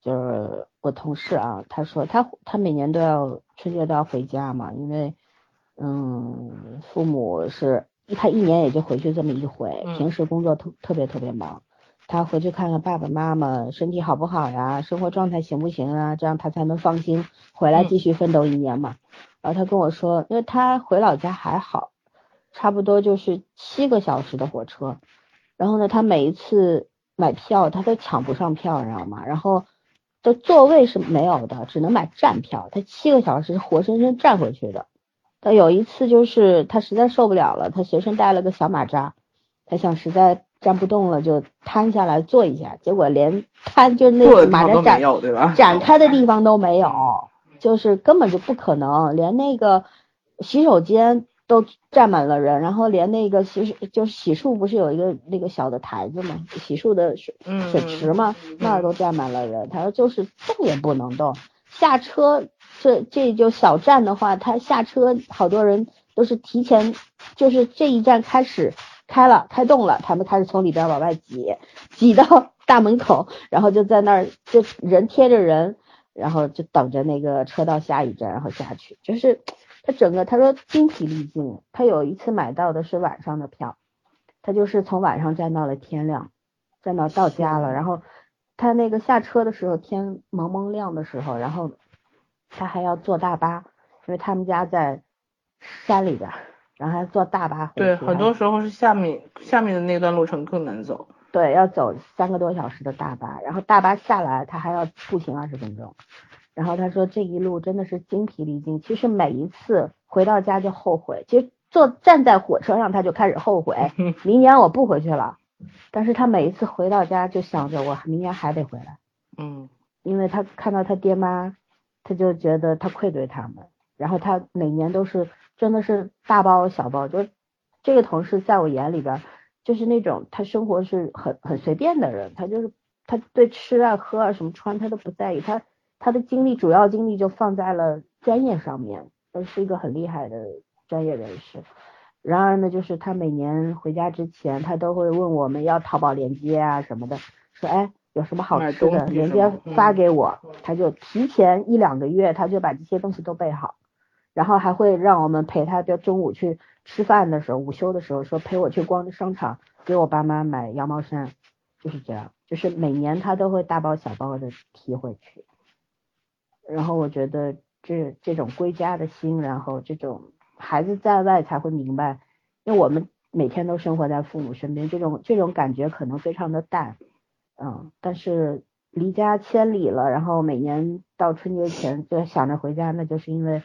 就是我同事啊，他说他他每年都要春节都要回家嘛，因为嗯，父母是他一年也就回去这么一回，平时工作特特别特别忙，他回去看看爸爸妈妈身体好不好呀，生活状态行不行啊，这样他才能放心回来继续奋斗一年嘛。然后他跟我说，因为他回老家还好。差不多就是七个小时的火车，然后呢，他每一次买票他都抢不上票，你知道吗？然后的座位是没有的，只能买站票。他七个小时活生生站回去的。他有一次就是他实在受不了了，他随身带了个小马扎，他想实在站不动了就瘫下来坐一下，结果连瘫就那个马扎展展开的地方都没有，就是根本就不可能，连那个洗手间。都站满了人，然后连那个洗就是洗漱不是有一个那个小的台子嘛？洗漱的水水池嘛？那儿都站满了人。他说就是动也不能动，下车这这就小站的话，他下车好多人都是提前，就是这一站开始开了开动了，他们开始从里边往外挤，挤到大门口，然后就在那儿就人贴着人，然后就等着那个车到下一站然后下去，就是。他整个他说精疲力尽，他有一次买到的是晚上的票，他就是从晚上站到了天亮，站到到家了，然后他那个下车的时候天蒙蒙亮的时候，然后他还要坐大巴，因为他们家在山里边，然后还坐大巴回去。对，很多时候是下面下面的那段路程更难走。对，要走三个多小时的大巴，然后大巴下来他还要步行二十分钟。然后他说这一路真的是精疲力尽，其实每一次回到家就后悔，其实坐站在火车上他就开始后悔，明年我不回去了。但是他每一次回到家就想着我明年还得回来，嗯，因为他看到他爹妈，他就觉得他愧对他们。然后他每年都是真的是大包小包，就这个同事在我眼里边就是那种他生活是很很随便的人，他就是他对吃啊喝啊什么穿他都不在意，他。他的精力主要精力就放在了专业上面，他是一个很厉害的专业人士。然而呢，就是他每年回家之前，他都会问我们要淘宝链接啊什么的，说哎，有什么好吃的，东西人家是吗嗯发给我，他就提前一两个月他就把这些东西都备好，然后还会让我们陪他，就中午去吃饭的时候，午休的时候说陪我去逛商场，给我爸妈买羊毛衫，就是这样，就是每年他都会大包小包的提回去。然后我觉得这这种归家的心，然后这种孩子在外才会明白，因为我们每天都生活在父母身边，这种这种感觉可能非常的淡，嗯，但是离家千里了，然后每年到春节前就想着回家，那就是因为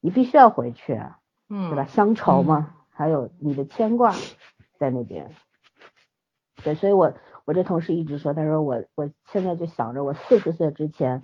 你必须要回去啊，嗯，对吧？乡愁嘛，还有你的牵挂在那边。对，所以我我这同事一直说，他说我我现在就想着我四十岁之前，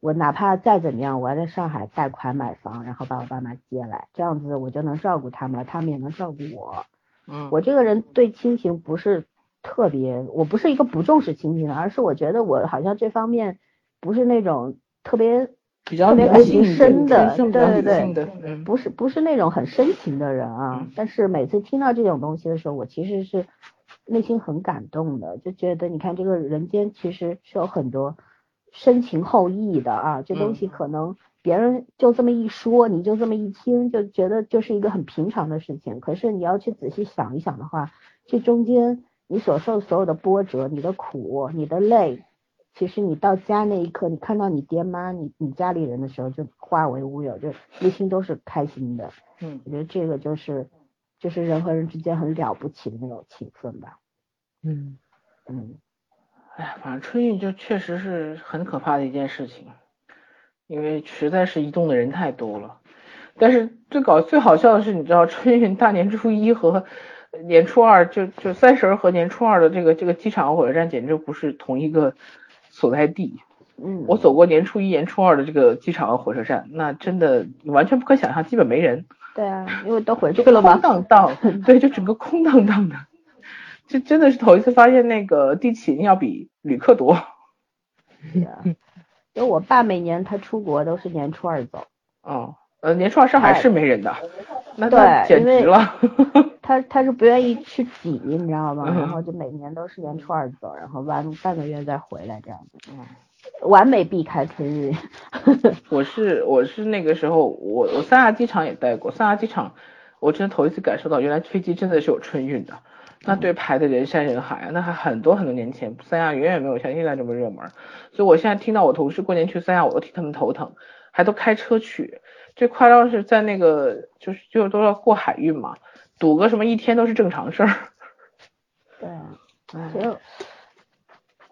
我哪怕再怎么样，我要在上海贷款买房，然后把我爸妈接来，这样子我就能照顾他们了，他们也能照顾我。嗯，我这个人对亲情不是特别，我不是一个不重视亲情的，而是我觉得我好像这方面不是那种特别比较感情深的对对理性的，嗯，不是不是那种很深情的人啊嗯，但是每次听到这种东西的时候，我其实是内心很感动的，就觉得你看这个人间其实是有很多深情厚谊的啊，这东西嗯可能别人就这么一说，你就这么一听，就觉得就是一个很平常的事情，可是你要去仔细想一想的话，这中间你所受所有的波折、你的苦、你的累。其实你到家那一刻，你看到你爹妈、你你家里人的时候，就化为乌有，就内心都是开心的。嗯我觉得这个就是就是人和人之间很了不起的那种情分吧。嗯，嗯，哎呀，反正春运就确实是很可怕的一件事情，因为实在是移动的人太多了。但是最搞最好笑的是，你知道春运大年初一和年初二就就三十儿和年初二的这个这个机场和火车站简直不是同一个所在地。嗯，我走过年初一、年初二的这个机场和火车站，那真的完全不可想象，基本没人，对啊，因为都回就去了嘛空。荡荡，对，就整个空荡荡的，这真的是头一次发现那个地勤要比旅客多。对啊，就我爸每年他出国都是年初二走，哦，呃，年初二上海是没人的，那对那简直了。他他是不愿意去挤，你知道吗？嗯然后就每年都是年初二走，然后完半个月再回来这样子，嗯完美避开春运。我是我是那个时候，我我三亚机场也待过，三亚机场我真的头一次感受到，原来飞机真的是有春运的，那队排的人山人海啊，那还很多很多年前，三亚远远没有像现在这么热门，所以我现在听到我同事过年去三亚，我都替他们头疼，还都开车去，最夸张的是在那个就是就是都要过海运嘛，堵个什么一天都是正常事儿。对啊，哎就，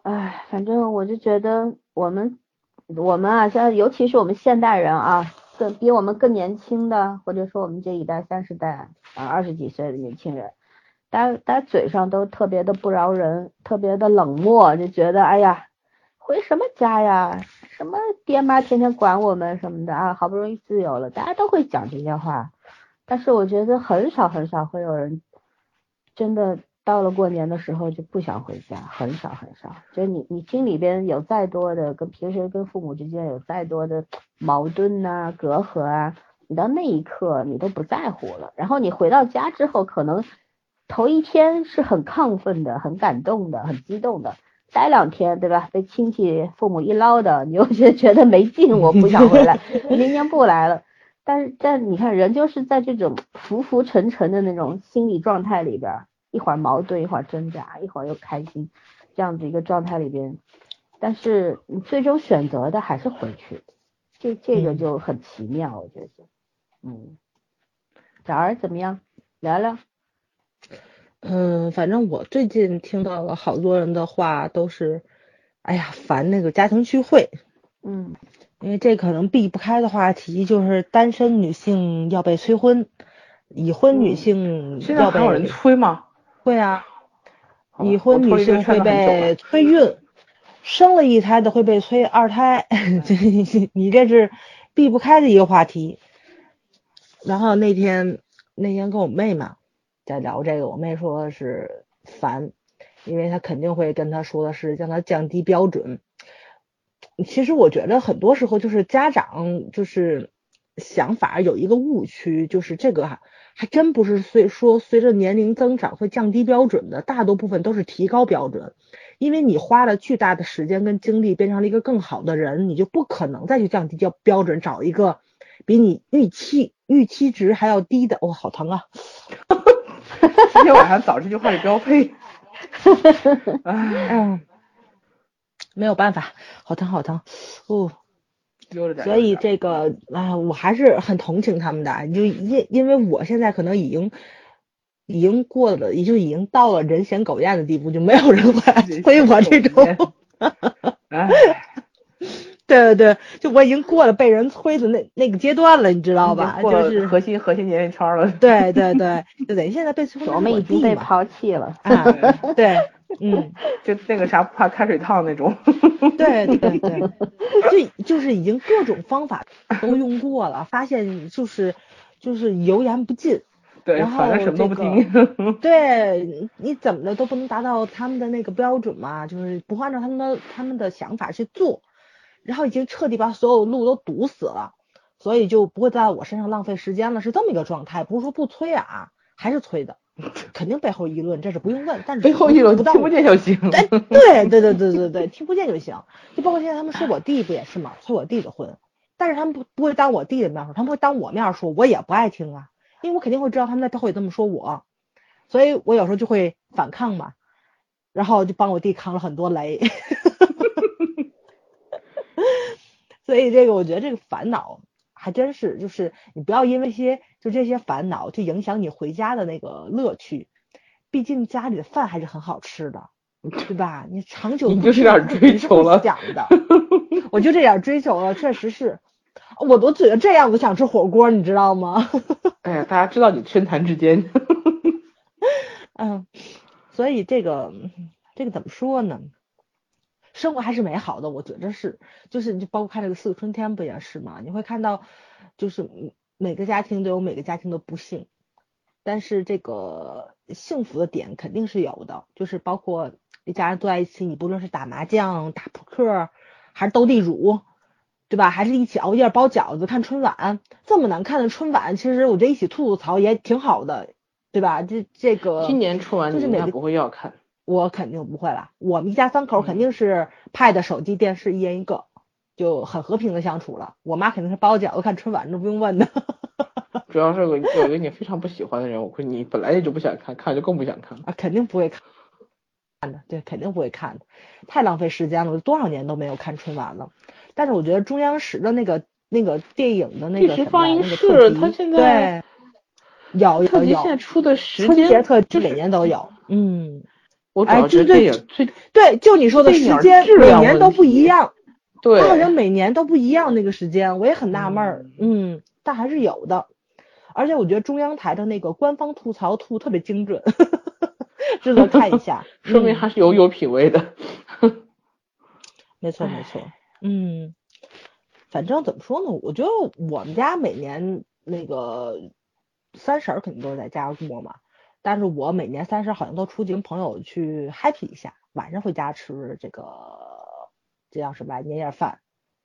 唉，反正我就觉得我们我们啊，现在尤其是我们现代人啊，更比我们更年轻的，或者说我们这一代三十代啊二十几岁的年轻人，大家大家嘴上都特别的不饶人，特别的冷漠，就觉得哎呀，回什么家呀？什么爹妈天天管我们什么的啊，好不容易自由了，大家都会讲这些话，但是我觉得很少很少会有人真的到了过年的时候就不想回家，很少很少。就你你心里边有再多的跟平时跟父母之间有再多的矛盾呐、隔阂啊，你到那一刻你都不在乎了。然后你回到家之后，可能头一天是很亢奋的、很感动的、很激动的。待两天，对吧？被亲戚、父母一唠叨，你又觉觉得没劲，我不想回来，明年不来了。但是，但你看，人就是在这种浮浮沉沉的那种心理状态里边儿，一会儿矛盾，一会儿挣扎，一会儿又开心，这样子一个状态里边，但是你最终选择的还是回去，这这个嗯就很奇妙，我觉得，嗯，小儿怎么样？聊聊，嗯，反正我最近听到了好多人的话，都是，哎呀，烦那个家庭聚会，嗯因为这可能避不开的话题就是单身女性要被催婚，已婚女嗯性现在要还有人催吗？会啊，已婚女性会被催孕，生了一胎的会被催二胎，你这是避不开的一个话题。然后那天那天跟我妹嘛在聊这个，我妹说是烦，因为她肯定会跟她说的是让她降低标准。其实我觉得很多时候就是家长就是想法有一个误区，就是这个还真不是随说随着年龄增长会降低标准的，大多部分都是提高标准。因为你花了巨大的时间跟精力变成了一个更好的人，你就不可能再去降低标标准，找一个比你预期预期值还要低的。哇，好疼啊！今天晚上早这句话是标配。哎，没有办法，好疼好疼，哦。所以这个啊，我还是很同情他们的，就因因为我现在可能已经已经过了，也就已经到了人嫌狗厌的地步，就没有人会催我这种。对对对，就我已经过了被人催的那那个阶段了，你知道吧？就是核心核心年龄圈了。对对对，就等于现在被催，我们已经被抛弃了。啊对。嗯，就那个啥不怕开水烫那种。对对 对，就就是已经各种方法都用过了，发现就是就是油盐不进。对，反正什么都不听。对，你怎么的都不能达到他们的那个标准嘛，就是不按照他们的他们的想法去做，然后已经彻底把所有路都堵死了，所以就不会在我身上浪费时间了，是这么一个状态。不是说不催啊，还是催的。肯定背后议论，这是不用问。但是背后议论听不见就行。哎，对对对对对对，听不见就行。就包括现在他们说我弟不也是吗？催我弟的婚，但是他们不不会当我弟的面说，他们会当我面说，我也不爱听啊，因为我肯定会知道他们在背后也这么说我，所以我有时候就会反抗嘛，然后就帮我弟扛了很多雷。所以这个我觉得这个烦恼。还真是，就是你不要因为些就这些烦恼，就影响你回家的那个乐趣。毕竟家里的饭还是很好吃的，对吧？你长久你就是点追求了，想的，我就这点追求了，确实是。我都觉得这样，我想吃火锅，你知道吗？哎呀，大家知道你身残志坚。嗯，所以这个这个怎么说呢？生活还是美好的，我觉着是，就是你就包括看这个四个春天不也是吗？你会看到，就是每个家庭都有每个家庭的不幸，但是这个幸福的点肯定是有的，就是包括一家人坐在一起，你不论是打麻将、打扑克，还是斗地主，对吧？还是一起熬夜包饺子、看春晚，这么难看的春晚，其实我觉得一起吐吐槽也挺好的，对吧？这这个今年春晚就是每个不会要看。我肯定不会了，我们一家三口肯定是 pad、手机、电视一人一个，就很和平的相处了。我妈肯定是包饺子看春晚，这不用问的。主要是我有一个你非常不喜欢的人，我估计你本来也就不想看，看就更不想看啊，肯定不会看看的，对，肯定不会看的，太浪费时间了，我多少年都没有看春晚了。但是我觉得中央十的那个那个电影的那个放映室，它现在对有有有，现在出的时间春节特辑每年都有，嗯。哎，对对对，就你说的时间，每年都不一样。对，好像每年都不一样那个时间，我也很纳闷儿。嗯，但还是有的。而且我觉得中央台的那个官方吐槽吐特别精准，值得看一下。说明还是有有品位的。没错没错，嗯，反正怎么说呢？我觉得我们家每年那个三婶肯定都是在家过嘛。但是我每年三十好像都出去跟朋友去 happy 一下，晚上回家吃这个这叫什么年夜饭，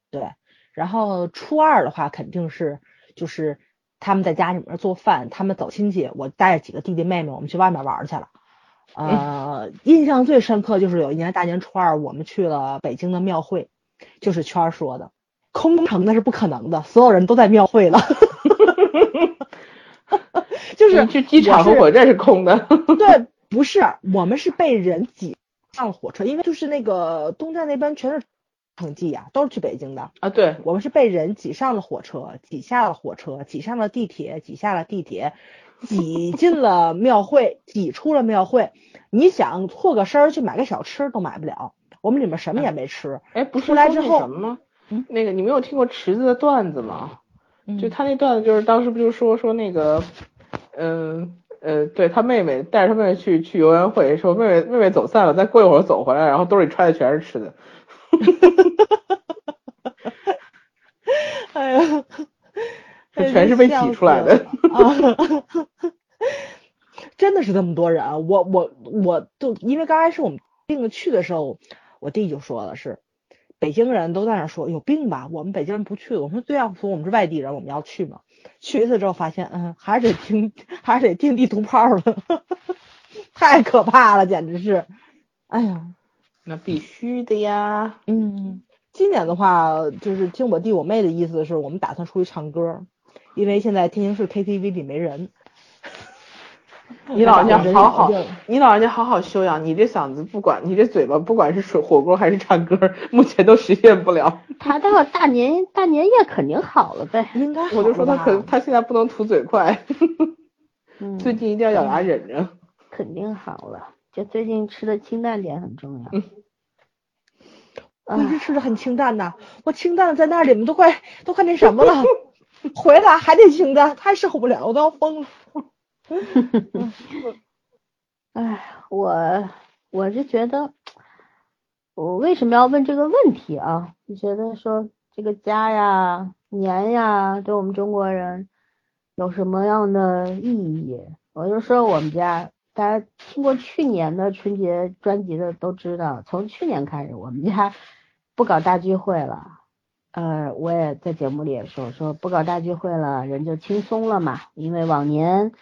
对。然后初二的话肯定是就是他们在家里面做饭，他们走亲戚，我带着几个弟弟妹妹，我们去外面玩去了。呃，印象最深刻就是有一年大年初二，我们去了北京的庙会，就是圈儿说的，空城那是不可能的，所有人都在庙会了。就是去机场和火车站是空的。对，不是，我们是被人挤上了火车，因为就是那个东站那边全是城际呀，都是去北京的啊。对，我们是被人挤上了火车，挤下了火车，挤上了地铁，挤下了地铁，挤进了庙会，挤出了庙会。你想错个身儿去买个小吃都买不了，我们里面什么也没吃。哎，不是出来之后什么吗？嗯，那个你没有听过池子的段子吗？就他那段子就是当时不就说说那个。嗯呃，对他妹妹带着他妹妹去去游园会，说妹妹妹妹走散了，再过一会儿走回来，然后兜里揣的全是吃的。哎呀，这全是被挤出来的。真的是这么多人，我我我都因为刚开始我们定去的时候，我弟就说了是北京人都在那说有病吧，我们北京人不去。我说对啊，说我们是外地人，我们要去嘛。去一次之后发现，嗯，还是得听，还是得听地图炮了，太可怕了，简直是，哎呀，那必须的呀。嗯，今年的话，就是听我弟我妹的意思是我们打算出去唱歌，因为现在天津市 KTV 里没人。你老人家好好，你老人家好好修养，你这嗓子不管，你这嘴巴不管是水火锅还是唱歌，目前都实现不了。他到了大年大年夜肯定好了呗，应该。我就说他可他现在不能吐嘴快，最近一定要咬牙忍着。肯定好了，就最近吃的清淡点很重要。我一直吃的很清淡的，我清淡的在那里面都快都快那什么了，回来还得清淡，太受不了，我都要疯了。哎，我我是觉得，我为什么要问这个问题啊？你觉得说这个家呀、年呀，对我们中国人有什么样的意义？我就说我们家，大家听过去年的春节专辑的都知道，从去年开始，我们家不搞大聚会了。呃，我也在节目里也说，说不搞大聚会了，人就轻松了嘛，因为往年。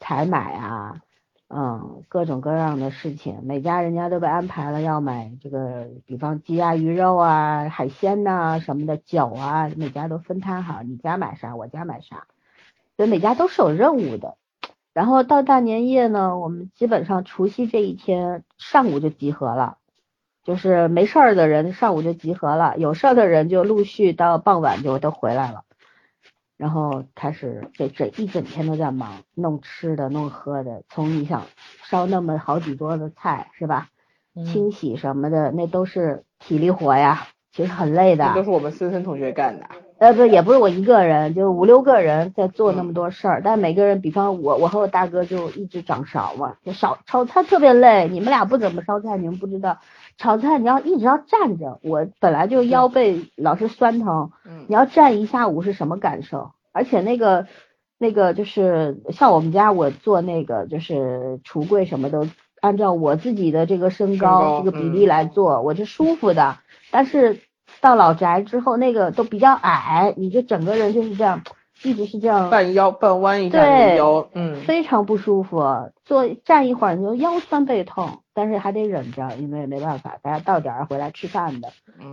采买啊，嗯，各种各样的事情，每家人家都被安排了要买这个，比方鸡鸭鱼肉啊、海鲜呐什么的，酒啊，每家都分摊好，你家买啥，我家买啥，所以每家都是有任务的。然后到大年夜呢，我们基本上除夕这一天上午就集合了，就是没事儿的人上午就集合了，有事儿的人就陆续到傍晚就都回来了。然后开始这这一整天都在忙弄吃的弄喝的，从你想烧那么好几桌的菜是吧？清洗什么的那都是体力活呀，其实很累的。都是我们森森同学干的。呃不也不是我一个人，就五六个人在做那么多事儿，但每个人比方我我和我大哥就一直掌勺嘛，就烧炒菜特别累。你们俩不怎么烧菜，你们不知道，炒菜你要一直要站着，我本来就腰 背老是酸疼。你要站一下午是什么感受？而且那个那个就是像我们家，我做那个就是橱柜什么都按照我自己的这个身高这个比例来做，我是舒服的。但是到老宅之后，那个都比较矮，你就整个人就是这样，一直是这样半腰半弯一下腰，嗯，非常不舒服。坐站一会儿你就腰酸背痛，但是还得忍着，因为没办法，大家到点儿回来吃饭的，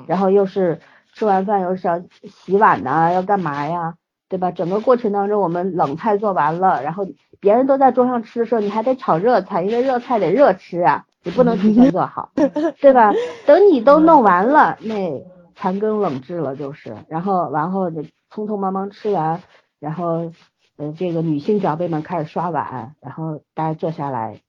然后又是吃完饭又是要洗碗呐，要干嘛呀？对吧？整个过程当中，我们冷菜做完了，然后别人都在桌上吃的时候，你还得炒热菜，因为热菜得热吃啊，你不能提前做好，对吧？等你都弄完了，那残羹冷炙了就是。然后，然后就匆匆忙忙吃完，然后，呃，这个女性长辈们开始刷碗，然后大家坐下来，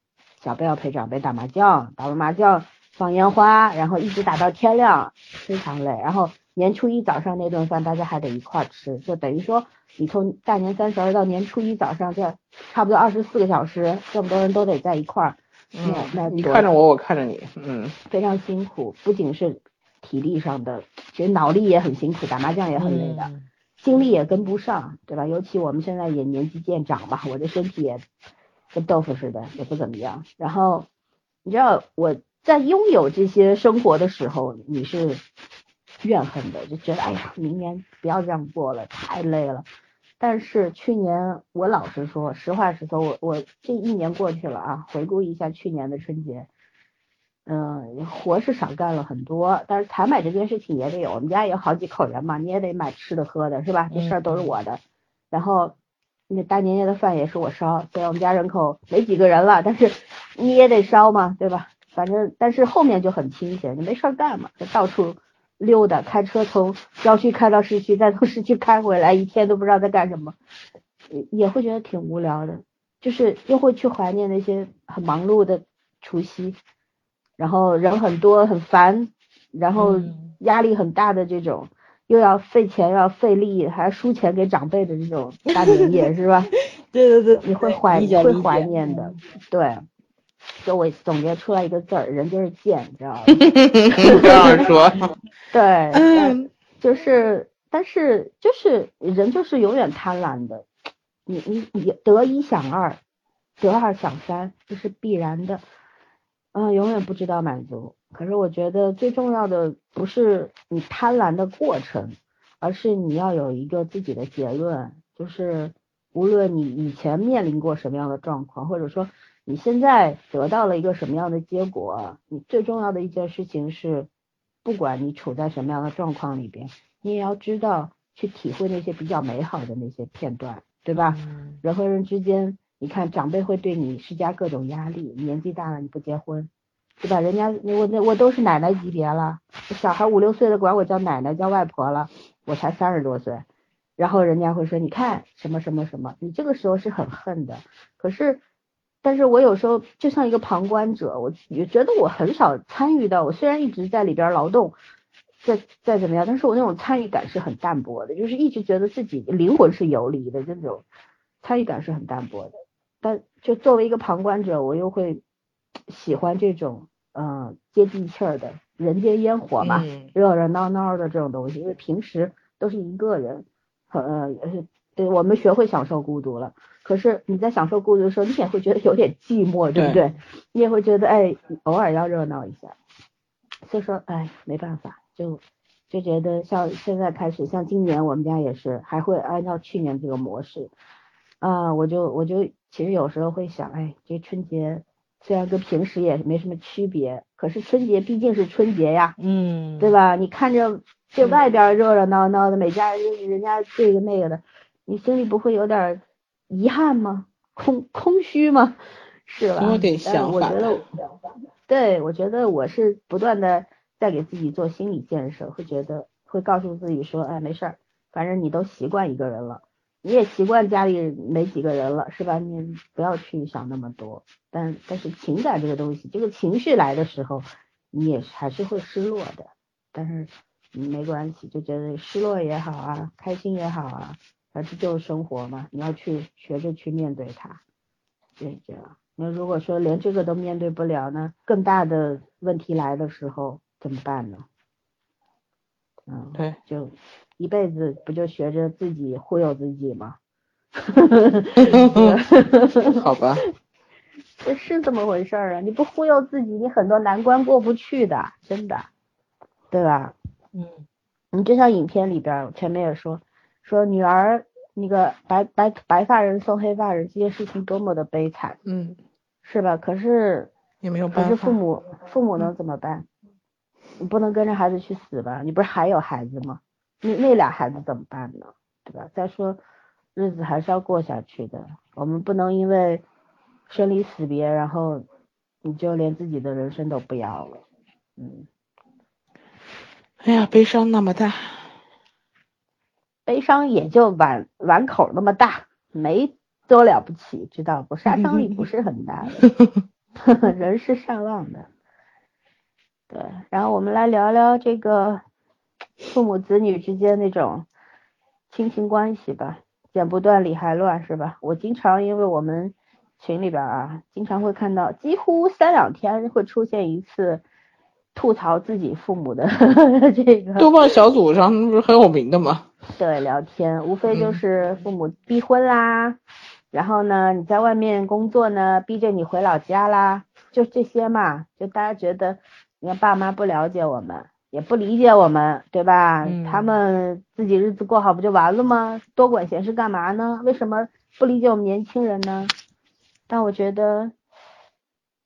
小辈要陪长辈打麻将，打完麻将放烟花，然后一直打到天亮，非常累。然后。年初一早上那顿饭，大家还得一块吃，就等于说你从大年三十到年初一早上，这差不多二十四个小时，这么多人都得在一块儿。嗯，那你看着我，我看着你，嗯，非常辛苦，不仅是体力上的，其实脑力也很辛苦，打麻将也很累的，精力也跟不上，对吧？尤其我们现在也年纪渐长吧，我的身体也跟豆腐似的，也不怎么样。然后你知道我在拥有这些生活的时候，你是。怨恨的就觉得，哎呀，明年不要这样过了，太累了。但是去年我老实说，实话实说，我我这一年过去了啊，回顾一下去年的春节，嗯，活是少干了很多，但是采买这件事情也得有，我们家也有好几口人嘛，你也得买吃的喝的，是吧？这事儿都是我的。然后那大年夜的饭也是我烧，虽然我们家人口没几个人了，但是 你也得烧嘛，对吧？反正但是后面就很清闲，你没事儿干嘛，就到处。溜达，开车从郊区开到市区，再从市区开回来，一天都不知道在干什么，也会觉得挺无聊的。就是又会去怀念那些很忙碌的除夕，然后人很多很烦，然后压力很大的这种，又要费钱又要费力，还要输钱给长辈的这种 大年夜，是吧？对对对，你会怀会怀念的，对。就我总结出来一个字儿，人就是贱，你知道吗？这样说。对，就是，但是就是人就是永远贪婪的，你你你得一想二，得二想三，这是必然的，嗯，永远不知道满足。可是我觉得最重要的不是你贪婪的过程，而是你要有一个自己的结论，就是无论你以前面临过什么样的状况，或者说你现在得到了一个什么样的结果，你最重要的一件事情是，不管你处在什么样的状况里边，你也要知道去体会那些比较美好的那些片段，对吧？嗯人和人之间，你看长辈会对你施加各种压力，年纪大了你不结婚，对吧？人家我那我都是奶奶级别了，小孩五六岁的管我叫奶奶叫外婆了，我才三十多岁，然后人家会说你看什么什么什么，你这个时候是很恨的，可是。但是我有时候就像一个旁观者，我也觉得我很少参与到。我虽然一直在里边劳动，再再怎么样，但是我那种参与感是很淡薄的，就是一直觉得自己灵魂是游离的这种参与感是很淡薄的。但就作为一个旁观者，我又会喜欢这种嗯、呃接地气儿的人间烟火嘛，嗯热热闹闹的这种东西，因为平时都是一个人，呃呃，对我们学会享受孤独了。可是你在享受孤独的时候，你也会觉得有点寂寞，对不对？你也会觉得，哎，偶尔要热闹一下。所以说，哎，没办法，就就觉得像现在开始，像今年我们家也是，还会按照去年这个模式。啊、我就我就其实有时候会想，哎，这春节虽然跟平时也没什么区别，可是春节毕竟是春节呀，嗯，对吧？你看着这外边热热闹闹的，每家人人家这个那个的，你心里不会有点遗憾吗？空空虚吗？是吧？有点想法我觉得，对我觉得我是不断的在给自己做心理建设，会觉得会告诉自己说，哎，没事儿，反正你都习惯一个人了，你也习惯家里没几个人了，是吧？你不要去想那么多。但但是情感这个东西，这个情绪来的时候，你也还是会失落的。但是嗯没关系，就觉得失落也好啊，开心也好啊，反正就是生活嘛，你要去学着去面对它，就是这样。那如果说连这个都面对不了呢，更大的问题来的时候怎么办呢？嗯，对，就一辈子不就学着自己忽悠自己吗？好吧，这是这么回事儿啊！你不忽悠自己，你很多难关过不去的，真的，对吧？嗯你就像影片里边儿，前面也说，说女儿那个白白白发人送黑发人这件事情多么的悲惨，嗯，是吧？可是也没有可办法。是父母父母能怎么办？你不能跟着孩子去死吧？你不是还有孩子吗？那那俩孩子怎么办呢？对吧？再说日子还是要过下去的，我们不能因为生离死别，然后你就连自己的人生都不要了。嗯，哎呀，悲伤那么大，悲伤也就碗碗口那么大，没多了不起，知道不？杀伤力不是很大的，人是善忘的。对，然后我们来聊聊这个父母子女之间那种亲情关系吧，剪不断理还乱是吧？我经常因为我们群里边啊，经常会看到，几乎三两天会出现一次吐槽自己父母的 这个豆瓣小组上不是很有名的吗？对，聊天无非就嗯是父母逼婚啦，然后呢，你在外面工作呢，逼着你回老家啦，就这些嘛。就大家觉得，你看爸妈不了解我们，也不理解我们，对吧？嗯他们自己日子过好不就完了吗？多管闲事干嘛呢？为什么不理解我们年轻人呢？但我觉得。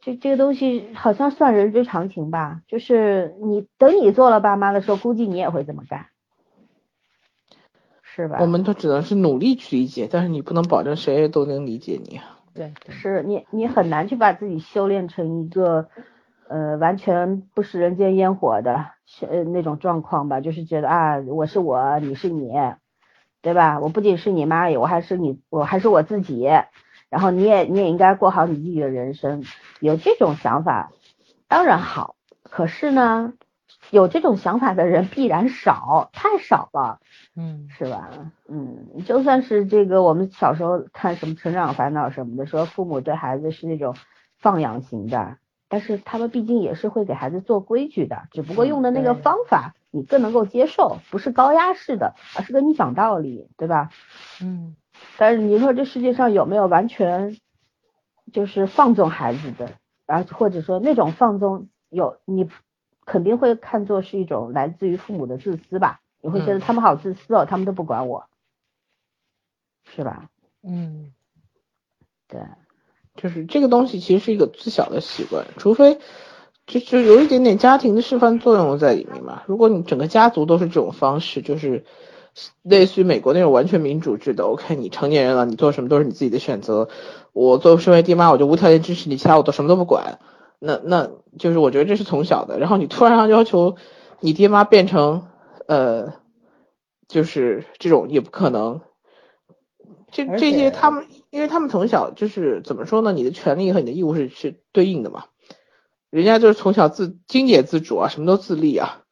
这这个东西好像算人之常情吧，就是你等你做了爸妈的时候，估计你也会这么干，是吧？我们都只能是努力去理解，但是你不能保证谁都能理解你啊。对对，是你你很难去把自己修炼成一个呃完全不食人间烟火的呃那种状况吧，就是觉得啊我是我，你是你，对吧？我不仅是你妈，我还是你，我还是我自己，然后你也你也应该过好你自己的人生，有这种想法当然好，可是呢，有这种想法的人必然少，太少了。嗯是吧？嗯，就算是这个，我们小时候看什么《成长烦恼》什么的，说父母对孩子是那种放养型的，但是他们毕竟也是会给孩子做规矩的，只不过用的那个方法你更能够接受，不是高压式的，而是跟你讲道理，对吧？嗯但是你说这世界上有没有完全就是放纵孩子的，然后或者说那种放纵有你肯定会看作是一种来自于父母的自私吧？你会觉得嗯他们好自私哦，他们都不管我，是吧？嗯，对，就是这个东西其实是一个自小的习惯，除非就就有一点点家庭的示范作用在里面嘛。如果你整个家族都是这种方式，就是类似于美国那种完全民主制的，OK，你成年人了，你做什么都是你自己的选择。我作为身为爹妈，我就无条件支持你，其他我都什么都不管。那那就是我觉得这是从小的，然后你突然要求你爹妈变成呃，就是这种也不可能。这这些他们，因为他们从小就是怎么说呢？你的权利和你的义务是是对应的嘛。人家就是从小自经济自主啊，什么都自立啊，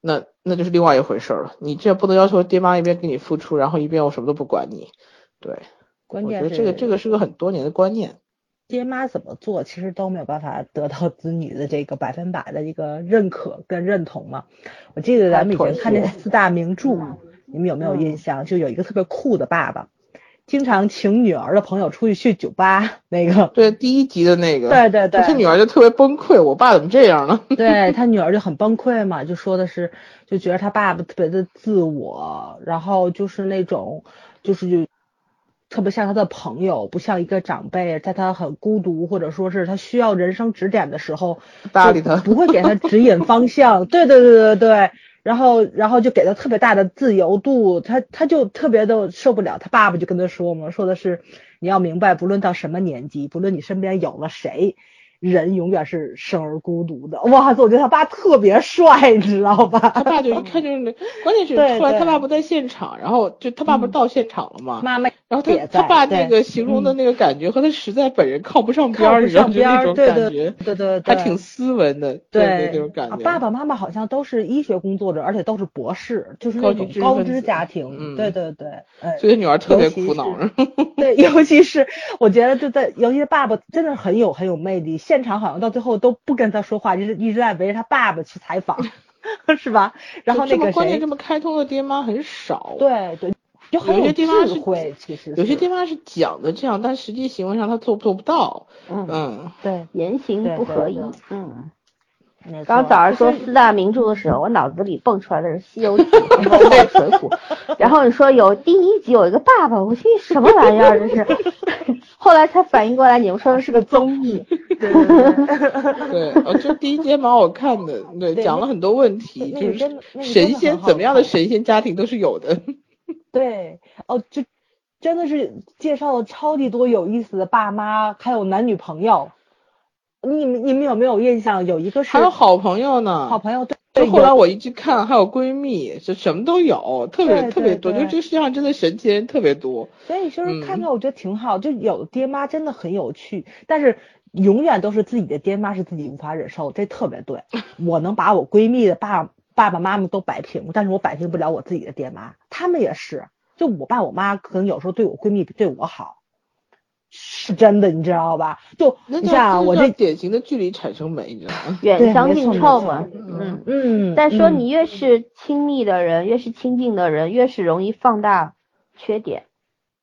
那那就是另外一回事了。你这不能要求爹妈一边给你付出，然后一边我什么都不管你。对，关键是这个这个是个很多年的观念。爹妈怎么做，其实都没有办法得到子女的这个百分百的一个认可跟认同嘛。我记得咱们以前看那四大名著，你们有没有印象？就有一个特别酷的爸爸。经常请女儿的朋友出去去酒吧，那个对第一集的那个，对对对，他女儿就特别崩溃，我爸怎么这样呢？对他女儿就很崩溃嘛，就说的是，就觉得他爸爸特别的自我，然后就是那种，就是就特别像他的朋友，不像一个长辈，在他很孤独或者说是他需要人生指点的时候，搭理他，不会给他指引方向。对对对对对。然后，然后就给他特别大的自由度，他他就特别的受不了。他爸爸就跟他说嘛，说的是你要明白，不论到什么年纪，不论你身边有了谁。人永远是生而孤独的。哇塞，我觉得他爸特别帅，你知道吧？他爸就一 看就是那，关键是后来他爸不在现场，然后就他爸不是到现场了吗？妈妈，然后他他爸那个形容的那个感觉和他实在本人靠不上边儿，上边儿，对对对对对，还挺斯文的，对那种感觉。爸爸妈妈好像都是医学工作者，而且都是博士，就是那种高知家庭。对对对，所以女儿特别苦恼。对，尤其是我觉得就在，尤其是爸爸真的很有很有魅力。现场好像到最后都不跟他说话，就是一直在围着他爸爸去采访，是吧？然后那个关键这么开通的爹妈很少。对对，就很有爹妈是会，其实有些爹妈是讲的这样，但实际行为上他做做不到。嗯嗯，对，言行不合一。嗯。刚早上说四大名著的时候，我脑子里蹦出来的是《西游记》和 《水浒》，然后你说有第一集有一个爸爸，我心什么玩意儿这是？后来才反应过来，你们说的是个综艺。对对，哦，就第一集蛮好看的，对，讲了很多问题，就是神仙怎么样的神仙家庭都是有的。对，哦，就真的是介绍了超级多有意思的爸妈，还有男女朋友。你你们有没有印象？有一个是还有好朋友呢，好朋友对。就后来我一去看，还有闺蜜，就什么都有，特别特别多。就这个世界上真的神奇人特别多。所以就是看到我觉得挺好，就有爹妈真的很有趣，但是永远都是自己的爹妈是自己无法忍受，这特别对。我能把我闺蜜的爸爸爸妈妈都摆平，但是我摆平不了我自己的爹妈，他们也是。就我爸我妈可能有时候对我闺蜜比对我好。是真的，你知道吧？就你像我这典型的距离产生美，你知道吗？远香近臭嘛。嗯嗯。再说你越是亲密的人，越是亲近的人，越是容易放大缺点，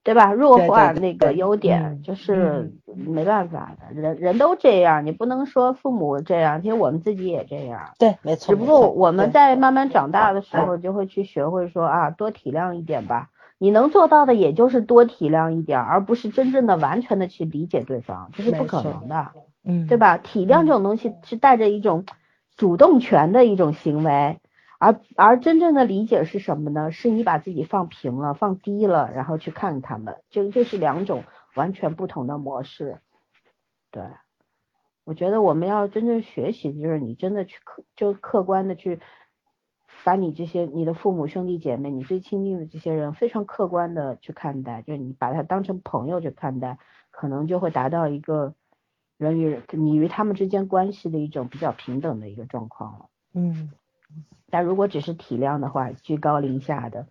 对吧？弱化那个优点，就是没办法的，人人都这样，你不能说父母这样，其实我们自己也这样。对，没错。只不过我们在慢慢长大的时候，就会去学会说啊，多体谅一点吧。你能做到的也就是多体谅一点，而不是真正的完全的去理解对方，这是不可能的，嗯，对吧？体谅这种东西是带着一种主动权的一种行为，而而真正的理解是什么呢？是你把自己放平了、放低了，然后去看他们，就这是两种完全不同的模式。对，我觉得我们要真正学习，就是你真的去客，就客观的去。把你这些你的父母兄弟姐妹，你最亲近的这些人，非常客观的去看待，就是你把他当成朋友去看待，可能就会达到一个人与人你与他们之间关系的一种比较平等的一个状况了。嗯，但如果只是体谅的话，居高临下的，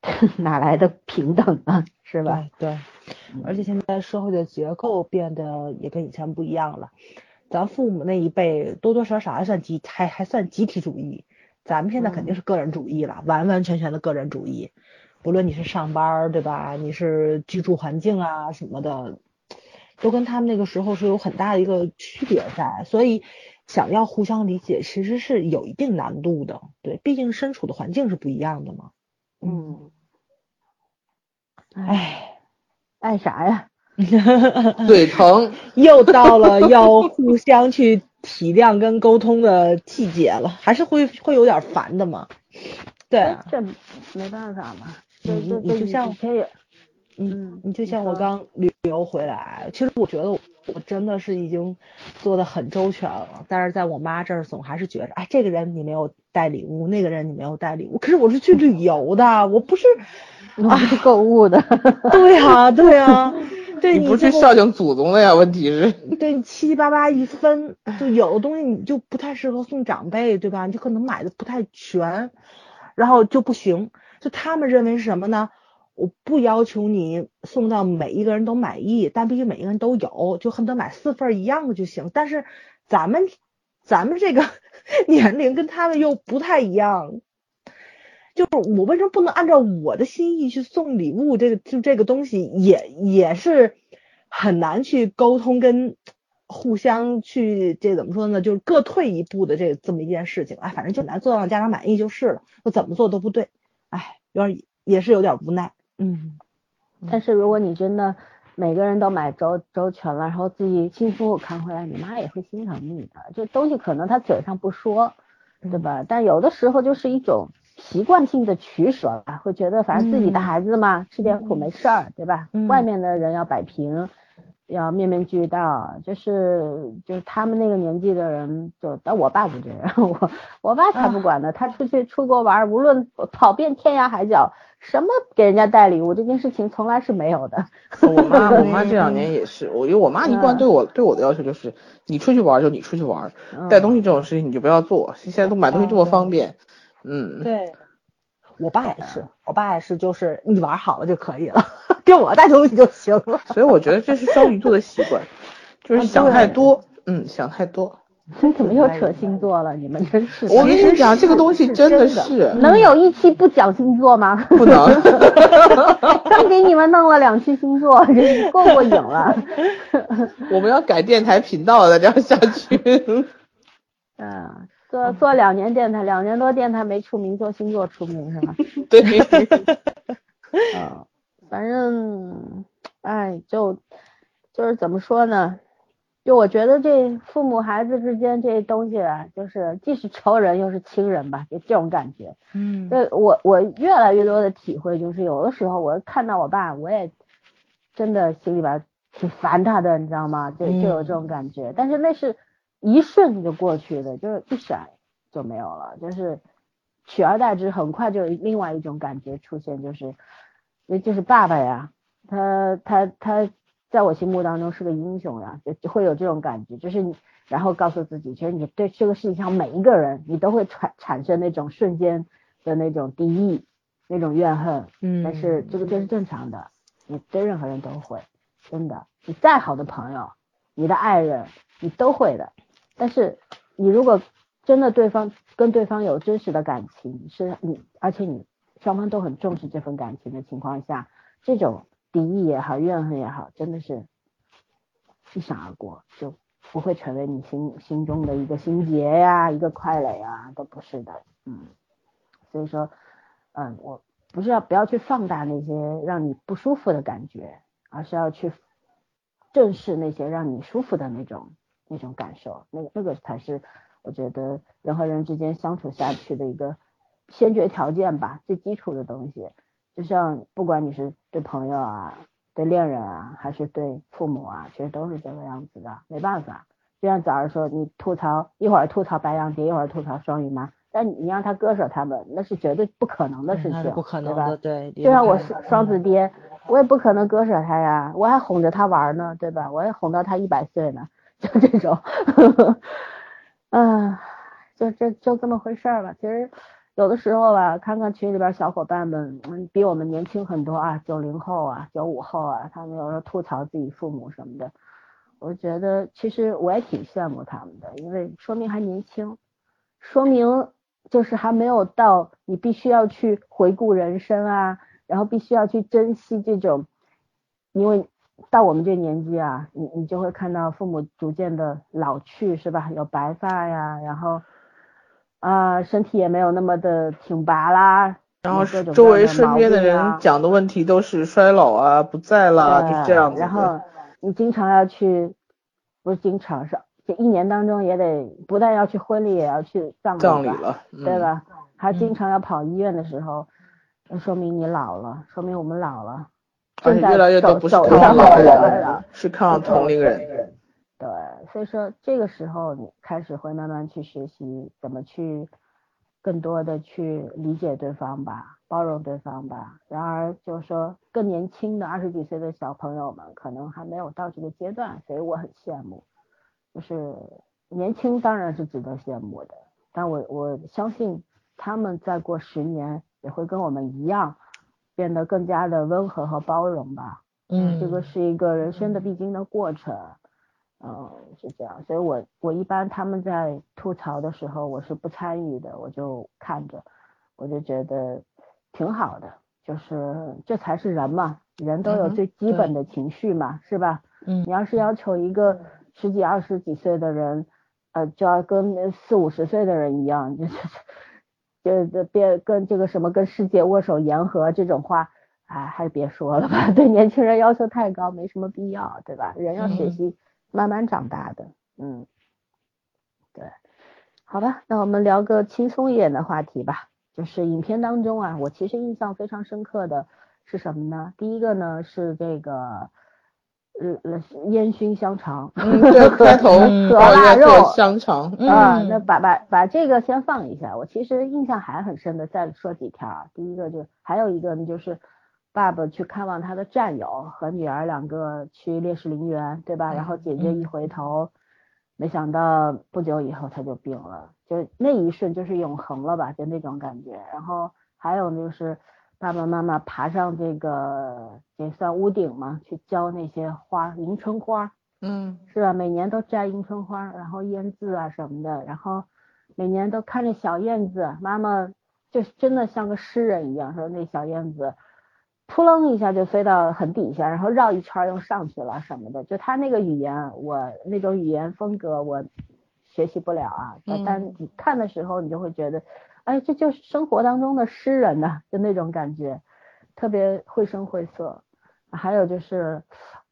哪来的平等呢？是吧？对，而且现在社会的结构变得也跟以前不一样了，咱父母那一辈多多少少还算集还还算集体主义。咱们现在肯定是个人主义了，完完全全的个人主义。不论你是上班对吧，你是居住环境啊什么的，都跟他们那个时候是有很大的一个区别在。所以想要互相理解，其实是有一定难度的。对，毕竟身处的环境是不一样的嘛。嗯。哎。爱啥呀？嘴疼，又到了要互相去体谅跟沟通的季节了，还是会会有点烦的嘛。对啊，这没办法嘛。你就像，嗯，你就像我刚旅游回来，其实我觉得我真的是已经做的很周全了，但是在我妈这儿总还是觉着，哎，这个人你没有带礼物，那个人你没有带礼物。可是我是去旅游的，我不是，我是购物的。对呀，对呀。对你不去孝敬祖宗的呀？问题是，对你七七八八一分，就有的东西你就不太适合送长辈，对吧？你就可能买的不太全，然后就不行。就他们认为是什么呢？我不要求你送到每一个人都满意，但必须每一个人都有，就恨不得买四份一样的就行。但是咱们咱们这个 年龄跟他们又不太一样，就是我为什么不能按照我的心意去送礼物？这个就这个东西也也是很难去沟通跟互相去这怎么说呢？就是各退一步的这这么一件事情。哎，反正就难做到让家长满意就是了。我怎么做都不对，哎，有点也是有点无奈。嗯，但是如果你真的每个人都买周周全了，然后自己辛辛苦苦扛回来，你妈也会心疼你的。这东西可能他嘴上不说，对吧？但有的时候就是一种习惯性的取舍吧，会觉得反正自己的孩子嘛，吃点苦没事儿，对吧？外面的人要摆平。要面面俱到，就是就是他们那个年纪的人，就但我爸不这样，我我爸才不管呢，他出去出国玩，无论跑遍天涯海角，什么给人家带礼物这件事情从来是没有的。我妈 我妈这两年也是，我因为我妈一贯对我对我的要求就是，你出去玩就你出去玩，带东西这种事情你就不要做，现在都买东西这么方便，嗯。对。我爸也是，我爸也是，就是你玩好了就可以了，给我带东西就行了。所以我觉得这是双鱼座的习惯，就是想太多，嗯，想太多。怎么又扯星座了？你们真是。我跟你讲，这个东西真的是。能有一期不讲星座吗？不能。刚给你们弄了两期星座，够过瘾了。我们要改电台频道了，这样下去。嗯。做做两年电台，两年多电台没出名，做星座出名是吧？对。啊，反正，哎，就就是怎么说呢？就我觉得这父母孩子之间这东西啊，就是既是仇人又是亲人吧，就这种感觉。嗯。对我我越来越多的体会就是，有的时候我看到我爸，我也真的心里边挺烦他的，你知道吗？就就有这种感觉，但是那是。一瞬就过去的，就是一闪就没有了，就是取而代之，很快就有另外一种感觉出现，就是，那就是爸爸呀，他他他在我心目当中是个英雄呀，就会有这种感觉，就是你，然后告诉自己，其实你对这个世界上每一个人，你都会产产生那种瞬间的那种敌意，那种怨恨，嗯，但是这个这是正常的，你对任何人都会，真的，你再好的朋友，你的爱人，你都会的。但是你如果真的对方跟对方有真实的感情，是你而且你双方都很重视这份感情的情况下，这种敌意也好，怨恨也好，真的是一闪而过，就不会成为你心心中的一个心结呀，一个快垒啊，都不是的，嗯，所以说，嗯，我不是要不要去放大那些让你不舒服的感觉，而是要去正视那些让你舒服的那种。那种感受，那个那个才是我觉得人和人之间相处下去的一个先决条件吧，最基础的东西。就像不管你是对朋友啊、对恋人啊，还是对父母啊，其实都是这个样子的。没办法，就像早上说，你吐槽一会儿吐槽白羊爹，一会儿吐槽双鱼妈，但你让他割舍他们，那是绝对不可能的事情，不可能的，对。就像我是双子爹，我也不可能割舍他呀，我还哄着他玩呢，对吧？我也哄到他一百岁呢。就这种，啊，就这就这么回事儿吧。其实有的时候吧，看看群里边小伙伴们，比我们年轻很多啊，九零后啊，九五后啊，他们有时候吐槽自己父母什么的，我觉得其实我也挺羡慕他们的，因为说明还年轻，说明就是还没有到你必须要去回顾人生啊，然后必须要去珍惜这种，因为。到我们这年纪啊，你你就会看到父母逐渐的老去，是吧？有白发呀，然后啊，身体也没有那么的挺拔啦，然后各种周围身边的人讲的问题都是衰老啊、不在了，对就这样子。然后你经常要去，不是经常是这一年当中也得不但要去婚礼，也要去葬礼了，嗯、对？吧？还经嗯常要跑医院的时候，那说明你老了，说明我们老了，而且越来越多不是看老老人人了。是看望同龄人。对，所以说这个时候你开始会慢慢去学习怎么去更多的去理解对方吧，包容对方吧。然而就是说更年轻的二十几岁的小朋友们可能还没有到这个阶段，所以我很羡慕。就是年轻当然是值得羡慕的，但我我相信他们再过十年也会跟我们一样，变得更加的温和和包容吧。嗯，这个是一个人生的必经的过程，嗯，是这样，所以我我一般他们在吐槽的时候，我是不参与的，我就看着，我就觉得挺好的，就是这才是人嘛，人都有最基本的情绪嘛，是吧？嗯你要是要求一个十几二十几岁的人，呃，就要跟四五十岁的人一样，就是就就别跟这个什么跟世界握手言和这种话，哎，还是别说了吧，对年轻人要求太高，没什么必要，对吧？人要学嗯习慢慢长大的，嗯，对，好吧，那我们聊个轻松一点的话题吧，就是影片当中啊，我其实印象非常深刻的是什么呢？第一个呢是这个。呃呃，烟熏香肠，嗯，对，开头嗯和哦腊肉香肠，啊，嗯那把把把这个先放一下。我其实印象还很深的，再说几条啊。第一个就还有一个呢，就是爸爸去看望他的战友和女儿两个去烈士陵园，对吧？然后姐姐一回头，没想到不久以后他就病了，就那一瞬就是永恒了吧，就那种感觉。然后还有就是爸爸妈妈爬上这个也算屋顶嘛，去浇那些花，迎春花。嗯是吧？每年都摘迎春花，然后腌制啊什么的，然后每年都看着小燕子，妈妈就真的像个诗人一样，说那小燕子扑棱一下就飞到很底下，然后绕一圈又上去了什么的，就他那个语言，我那种语言风格我学习不了啊，嗯但你看的时候你就会觉得，哎，这就是生活当中的诗人呐、就那种感觉，特别绘声绘色。还有就是，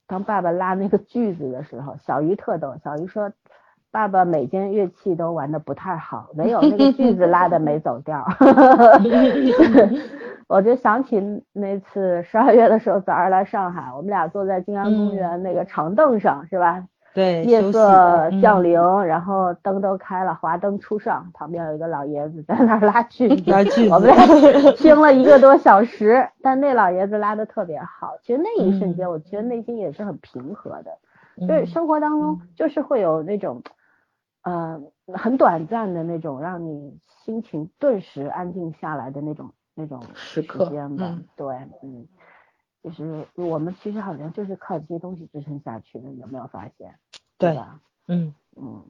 当爸爸拉那个锯子的时候，小鱼特逗。小鱼说，爸爸每件乐器都玩的不太好，唯有那个锯子拉的没走调。我就想起那次十二月的时候，早上来上海，我们俩坐在静安公园那个长凳上，是吧？对，夜色嗯降临，然后灯都开了，华灯初上，旁边有一个老爷子在那儿拉锯子，拉锯 我们俩听了一个多小时，但那老爷子拉的特别好。其实那一瞬间，嗯我觉得内心也是很平和的，嗯就是生活当中就是会有那种，呃，很短暂的那种让你心情顿时安静下来的那种那种时时刻间吧。嗯对，嗯，就是我们其实好像就是靠这些东西支撑下去的，有没有发现？对吧？嗯，嗯，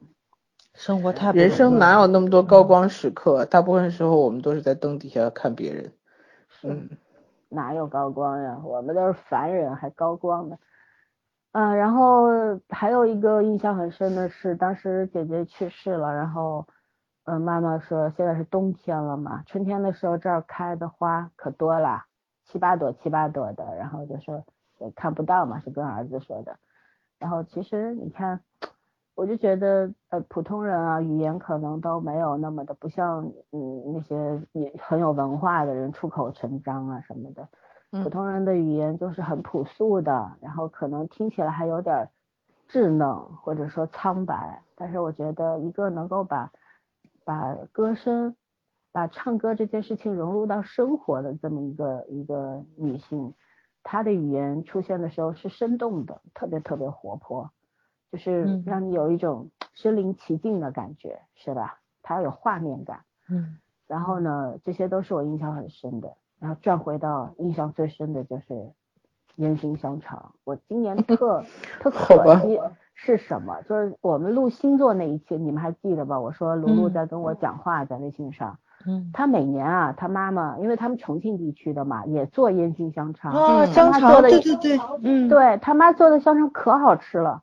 生活太人生哪有那么多高光时刻？大部分时候我们都是在灯底下看别人。是。嗯哪有高光呀？我们都是凡人，还高光呢。嗯、然后还有一个印象很深的是，当时姐姐去世了，然后，嗯、妈妈说现在是冬天了嘛，春天的时候这儿开的花可多了，七八朵七八朵的，然后就说也看不到嘛，是跟儿子说的。然后其实你看，我就觉得呃普通人啊，语言可能都没有那么的，不像嗯那些也很有文化的人出口成章啊什么的。普嗯通人的语言就是很朴素的，然后可能听起来还有点儿稚嫩或者说苍白，但是我觉得一个能够把把歌声、把唱歌这件事情融入到生活的这么一个一个女性，她的语言出现的时候是生动的，特别特别活泼，就是嗯让你有一种身临其境的感觉，是吧？他有画面感。嗯然后呢，这些都是我印象很深的。然后转回到印象最深的就是人心香肠。我今年特 特可惜是什么？就是我们录星座那一期，你们还记得吧？我说卢璐嗯在跟我讲话，在微信上。嗯，他每年啊，他妈妈，因为他们重庆地区的嘛，也做烟熏香肠。香肠，他做的对对对，嗯，对他妈做的香肠可好吃了，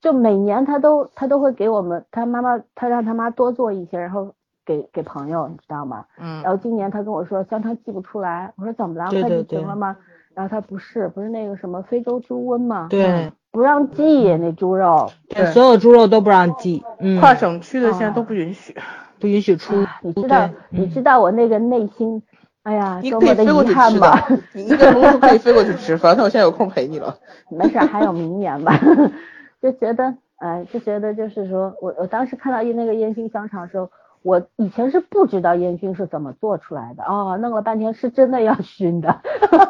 就每年他都他都会给我们，他妈妈他让他妈多做一些，然后给给朋友，你知道吗？嗯然后今年他跟我说香肠寄不出来，我说怎么了？快递停了吗？然后他不是，不是那个什么非洲猪瘟吗？对，不让寄那猪肉。对所有猪肉都不让寄，嗯，跨省区的现在都不允许。不允许出啊。你知道，你嗯知道我那个内心，哎呀，你可以多么的飞过去吃遗憾吧。的，你应该不是说可以飞过去吃，反正我现在有空陪你了。没事儿，还有明年吧。就觉得，哎，就觉得就是说我我当时看到那个烟熏香肠的时候，我以前是不知道烟熏是怎么做出来的，哦，弄了半天是真的要熏的。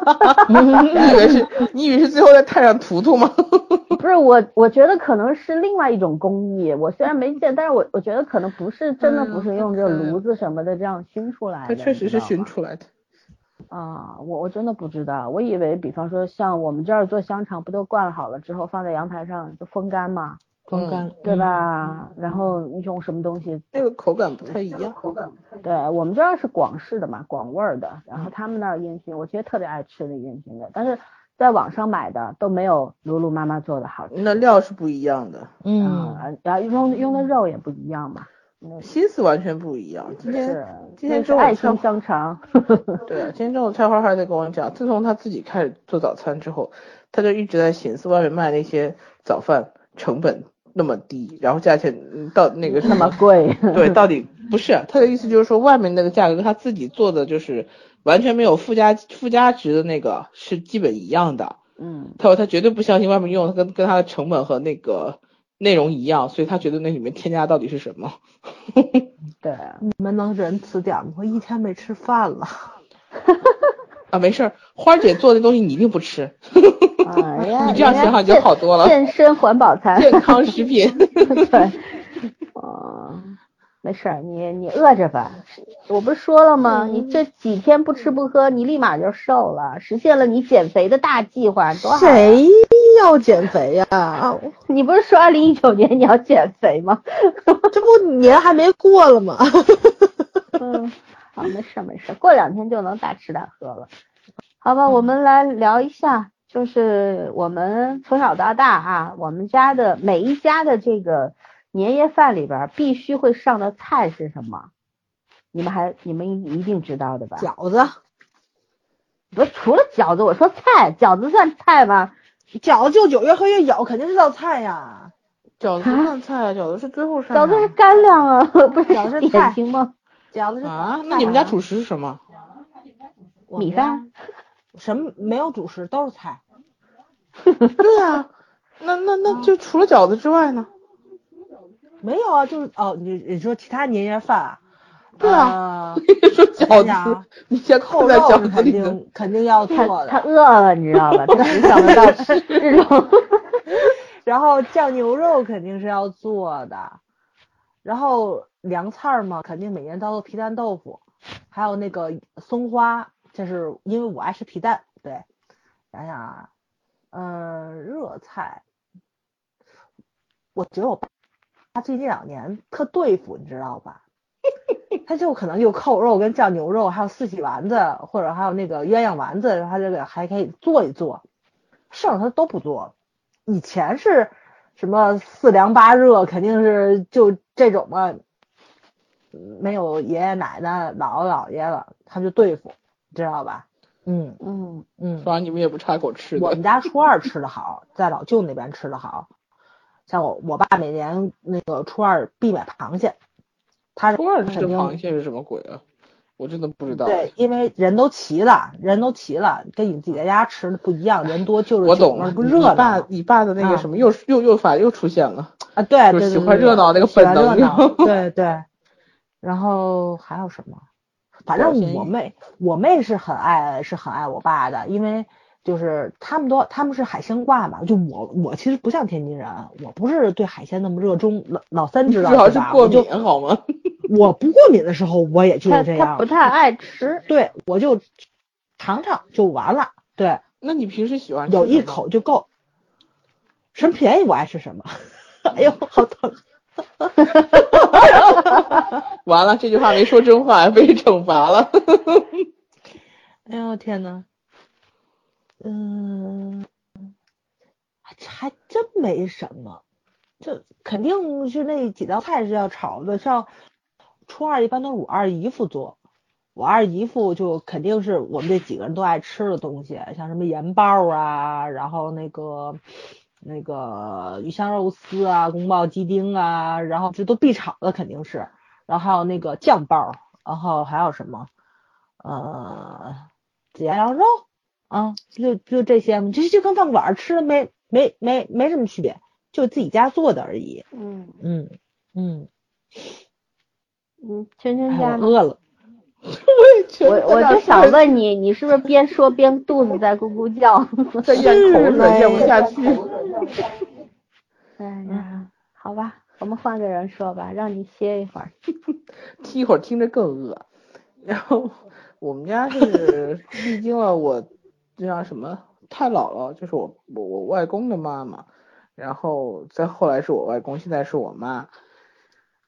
你以为是，你以为是最后在炭上涂涂吗？不是我，我觉得可能是另外一种工艺。我虽然没见，但是我我觉得可能不是真的嗯不是用这个炉子什么的这样熏出来的它的。确实是熏出来的。啊，我我真的不知道，我以为比方说像我们这儿做香肠，不都灌好了之后放在阳台上就风干嘛，风干，对嗯？吧？然后你用什么东西？那个口感不太一样。口感对我们这儿是广式的嘛，广味儿的，然后他们那儿烟熏，我其实特别爱吃那烟熏的，但是在网上买的都没有露露妈妈做的好吃。那料是不一样的，嗯，啊，然后用用的肉也不一样嘛，心思完全不一样。今天今天中午爱心香肠。对啊，今天中午菜花还在跟我讲，自从他自己开始做早餐之后，他就一直在寻思外面卖那些早饭成本那么低，然后价钱嗯到那个那么贵，对，到底不是啊他的意思就是说外面那个价格跟他自己做的就是完全没有附加附加值的那个是基本一样的。嗯，他说他绝对不相信外面用的跟跟他的成本和那个内容一样，所以他觉得那里面添加到底是什么。对，你们能仁慈点吗？我一天没吃饭了。啊，没事儿，花儿姐做的东西你一定不吃，哎呀，你这样想想就好多了。健身环保餐，健康食品。对，哦，没事儿，你你饿着吧。我不是说了吗？你这几天不吃不喝，你立马就瘦了，实现了你减肥的大计划，多好、啊！谁要减肥呀、你不是说二零一九年你要减肥吗？这不年还没过了吗？嗯，好，没事儿没事儿，过两天就能大吃大喝了。好吧，我们来聊一下，就是我们从小到大啊，我们家的每一家的这个年夜饭里边儿必须会上的菜是什么？你们还你们一定知道的吧？饺子，不是除了饺子，我说菜，饺子算菜吗？饺子就九月和月有，肯定是道菜呀。饺子不算菜啊，饺子是最后上饺子是干粮啊，不是饺子是菜吗？饺子是啊。那你们家主食是什么？米饭？什么没有主食，都是菜。对啊，那那那就除了饺子之外呢？没有啊，就是哦，你你说其他年夜饭啊？对啊，说 饺子，你先扣肉是肯饺子里的。定肯定要做的，他饿了，你知道吧？他只想得到这种。然后酱牛肉肯定是要做的，然后凉菜儿嘛，肯定每年都有皮蛋豆腐，还有那个松花，就是因为我爱吃皮蛋。对，想想啊，嗯，热菜，我觉得我爸他最近两年特对付，你知道吧？他就可能就扣肉跟酱牛肉，还有四喜丸子，或者还有那个鸳鸯丸子，他这个还可以做一做，剩下他都不做。以前是什么四凉八热，肯定是就这种嘛，没有爷爷奶奶、姥姥姥爷了，他就对付，知道吧？嗯嗯，嗯反，正你们也不差口吃的。我们家初二吃的好，在老舅那边吃的好。像我我爸每年那个初二必买螃蟹，他是初二吃螃蟹是什么鬼啊？我真的不知道。对，因为人都齐了，人都齐了，跟你自己在家吃的不一样，人多就是我懂了，不热闹爸你爸的那个啊什么又又又反又出现了。啊，对就对对，喜欢热闹那个本能 对对。然后还有什么？反正我妹，我妹是很爱是很爱我爸的，因为就是他们都他们是海鲜挂嘛，就我我其实不像天津人，我不是对海鲜那么热衷。老老三知道主要对吧？是过敏好吗？我不过敏的时候，我也就他他是这样不。太爱吃。对，我就尝尝就完了。对，那你平时喜欢吃有一口就够。什么便宜我爱吃什么。哎呦，好疼！完了，这句话没说真话，被惩罚了。哎呦天呐，嗯，还真没什么，这肯定是那几道菜是要炒的，像初二一般都是我二姨夫做，我二姨夫就肯定是我们这几个人都爱吃的东西，像什么盐包啊，然后那个那个鱼香肉丝啊，宫保鸡丁啊，然后这都必炒的肯定是，然后还有那个酱爆，然后还有什么呃孜然羊肉啊，就就这些嘛，这就跟饭馆吃的没没没没什么区别，就自己家做的而已。嗯嗯嗯，嗯，圈圈哎家呢？我。我我就想问你，你是不是边说边肚子在咕咕叫？在咽口水，咽不下去。哎呀，好吧，我们换个人说吧，让你歇一会儿。一会儿听着更饿。然后我们家是 历经了我就像什么太姥姥，就是我我我外公的妈妈，然后再后来是我外公，现在是我妈。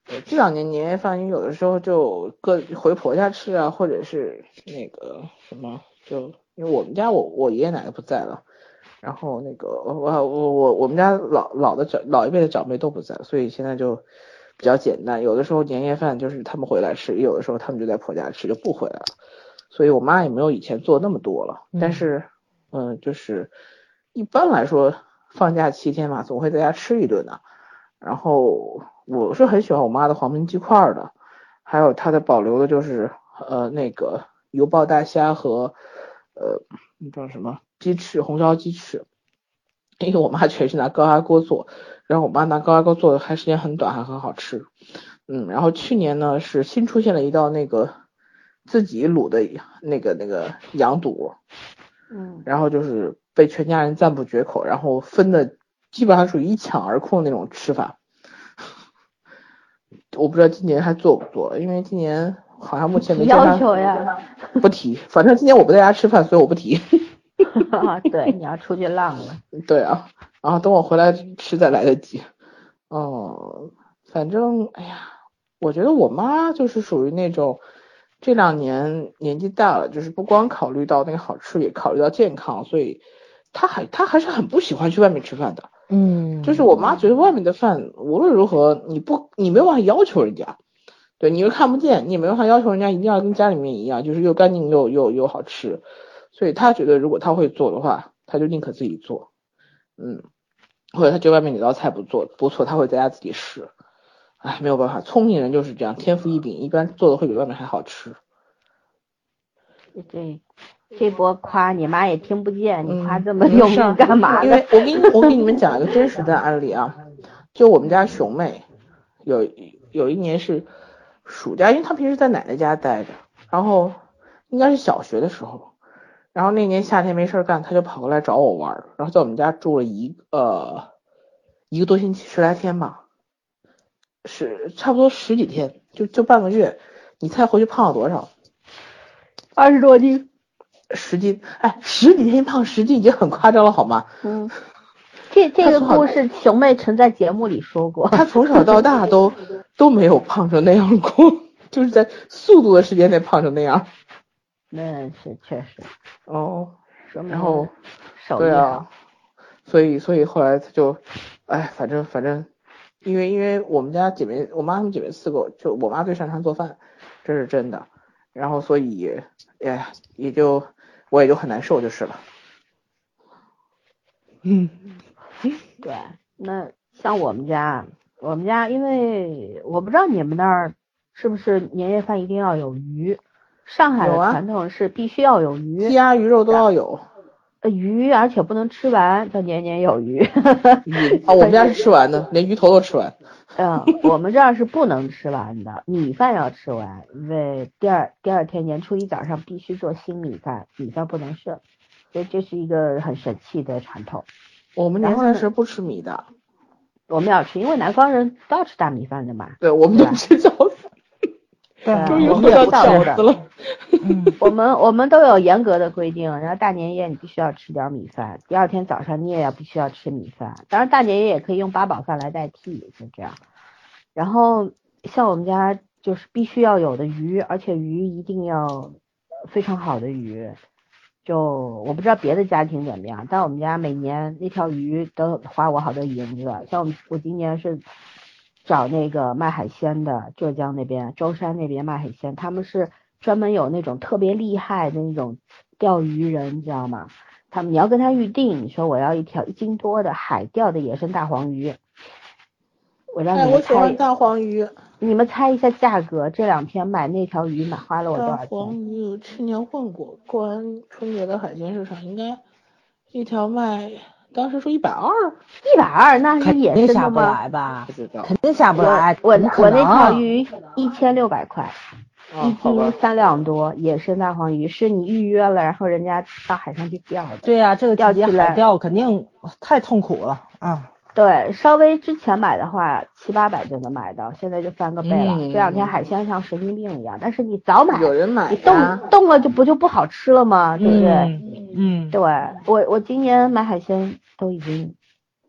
呃，这两年年夜饭，因为有的时候就各回婆家吃啊，或者是那个什么，就因为我们家我我爷爷奶奶不在了，然后那个我我我我我们家老老的长老一辈的长辈都不在，所以现在就比较简单。有的时候年夜饭就是他们回来吃，有的时候他们就在婆家吃，就不回来了。所以我妈也没有以前做那么多了，但是嗯，就是一般来说放假七天嘛，总会在家吃一顿的。然后我是很喜欢我妈的黄焖鸡块的，还有她的保留的就是呃那个油爆大虾和呃那叫什么鸡翅红烧鸡翅，因为我妈全是拿高压锅做，然后我妈拿高压锅做的还时间很短，还很好吃。嗯，然后去年呢是新出现了一道那个自己卤的那个那个羊肚，嗯，然后就是被全家人赞不绝口，然后分的基本上属于一抢而空的那种吃法。我不知道今年还做不做，因为今年好像目前没要求呀。不提，反正今年我不在家吃饭，所以我不提。对，你要出去浪了。对啊，然后等我回来吃再来得及。哦，反正哎呀，我觉得我妈就是属于那种这两年年纪大了，就是不光考虑到那个好吃，也考虑到健康，所以她还她还是很不喜欢去外面吃饭的。嗯。就是我妈觉得外面的饭无论如何你不你没有办法要求人家，对你又看不见，你也没办法要求人家一定要跟家里面一样，就是又干净又又又好吃，所以她觉得如果她会做的话，她就宁可自己做，嗯，或者她觉得外面哪道菜不做不错，她会在家自己试，哎，没有办法，聪明人就是这样，天赋异禀，一般做的会比外面还好吃。这这波夸你妈也听不见，你夸嗯这么用力干嘛呢？因为我给你我给你们讲一个真实的案例啊，就我们家熊妹有有一年是暑假，因为她平时在奶奶家待着，然后应该是小学的时候，然后那年夏天没事儿干，她就跑过来找我玩儿，然后在我们家住了一呃一个多星期，十来天吧，是差不多十几天，就就半个月，你猜回去胖了多少？二十多斤。十斤，哎，十几天胖十斤已经很夸张了，好吗？嗯，这这个故事熊妹曾在节目里说过。她从小到大都 都没有胖成那样过，就是在速度的时间内胖成那样。那是确实，哦，然后。对啊，所以所以后来她就，哎，反正反正，因为因为我们家姐妹，我妈她们姐妹四个，就我妈最擅长做饭，这是真的。然后所以，哎呀，也就我也就很难受就是了。嗯，对，那像我们家，我们家因为我不知道你们那儿是不是年夜饭一定要有鱼，上海的传统是必须要有鱼，鸡鸭鱼肉都要有。呃鱼而且不能吃完，叫年年有余。鱼 啊，我们家是吃完的，连鱼头都吃完。嗯，我们这儿是不能吃完的，米饭要吃完，因为第二第二天年初一早上必须做新米饭，米饭不能剩，所以这是一个很神奇的传统。我们年三十不吃米的，我们要吃，因为南方人都要吃大米饭的嘛。对，我们都吃饺子，对终于我们也回到不到的饺子了。嗯我们我们都有严格的规定，然后大年夜你必须要吃点米饭，第二天早上你也要必须要吃米饭。当然大年夜也可以用八宝饭来代替，就这样。然后像我们家就是必须要有的鱼，而且鱼一定要非常好的鱼。就我不知道别的家庭怎么样，但我们家每年那条鱼都花我好多银子。像我们我今年是找那个卖海鲜的，浙江那边舟山那边卖海鲜，他们是专门有那种特别厉害的那种钓鱼人，你知道吗？他们你要跟他预定，你说我要一条一斤多的海钓的野生大黄鱼，我让哎，你们猜，我喜欢大黄鱼。你们猜一下价格，这两天买那条鱼买花了我多大少黄？鱼我去年混过，过完春节的海鲜市场应该一条卖，当时说一百二，一百二，那是肯野定下不生的吗？来吧不？知道。肯定下不来，我我我那条鱼一千六百块，一斤，三两多，野生大黄鱼是你预约了，然后人家到海上去钓的。对呀、这个钓起来海钓肯定太痛苦了啊！对，稍微之前买的话七八百就能买到，现在就翻个倍了。嗯这两天海鲜像神经病一样，但是你早买，有人买你冻。冻了就不就不好吃了吗？对不对？嗯嗯，对我我今年买海鲜都已经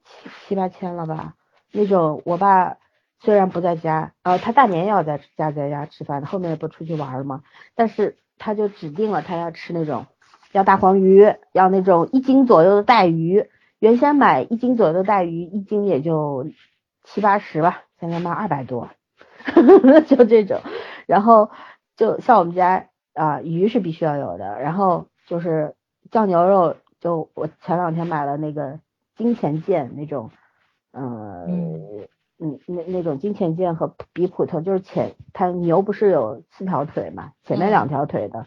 七七八千了吧？那种我爸虽然不在家，呃，他大年要在家在家吃饭，后面不出去玩儿吗？但是他就指定了他要吃那种要大黄鱼，要那种一斤左右的带鱼。原先买一斤左右的带鱼，一斤也就七八十吧，现在卖二百多，就这种。然后就像我们家啊、鱼是必须要有的，然后就是酱牛肉，就我前两天买了那个金钱腱那种，呃，嗯，那那种金钱腱和比普通就是前它牛不是有四条腿嘛，前面嗯两条腿的，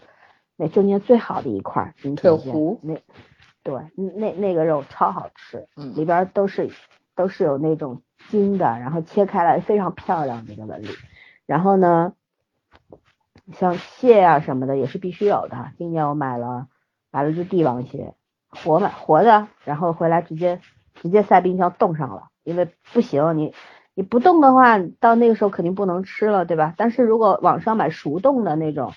那中间最好的一块儿金腿钱腱 对那那个肉超好吃，嗯里边都是都是有那种筋的，然后切开来非常漂亮那个纹理，然后呢，像蟹啊什么的也是必须有的。今年我买了买了只帝王蟹，活买活的，然后回来直接直接塞冰箱冻上了，因为不行，你你不冻的话，到那个时候肯定不能吃了，对吧？但是如果网上买熟冻的那种，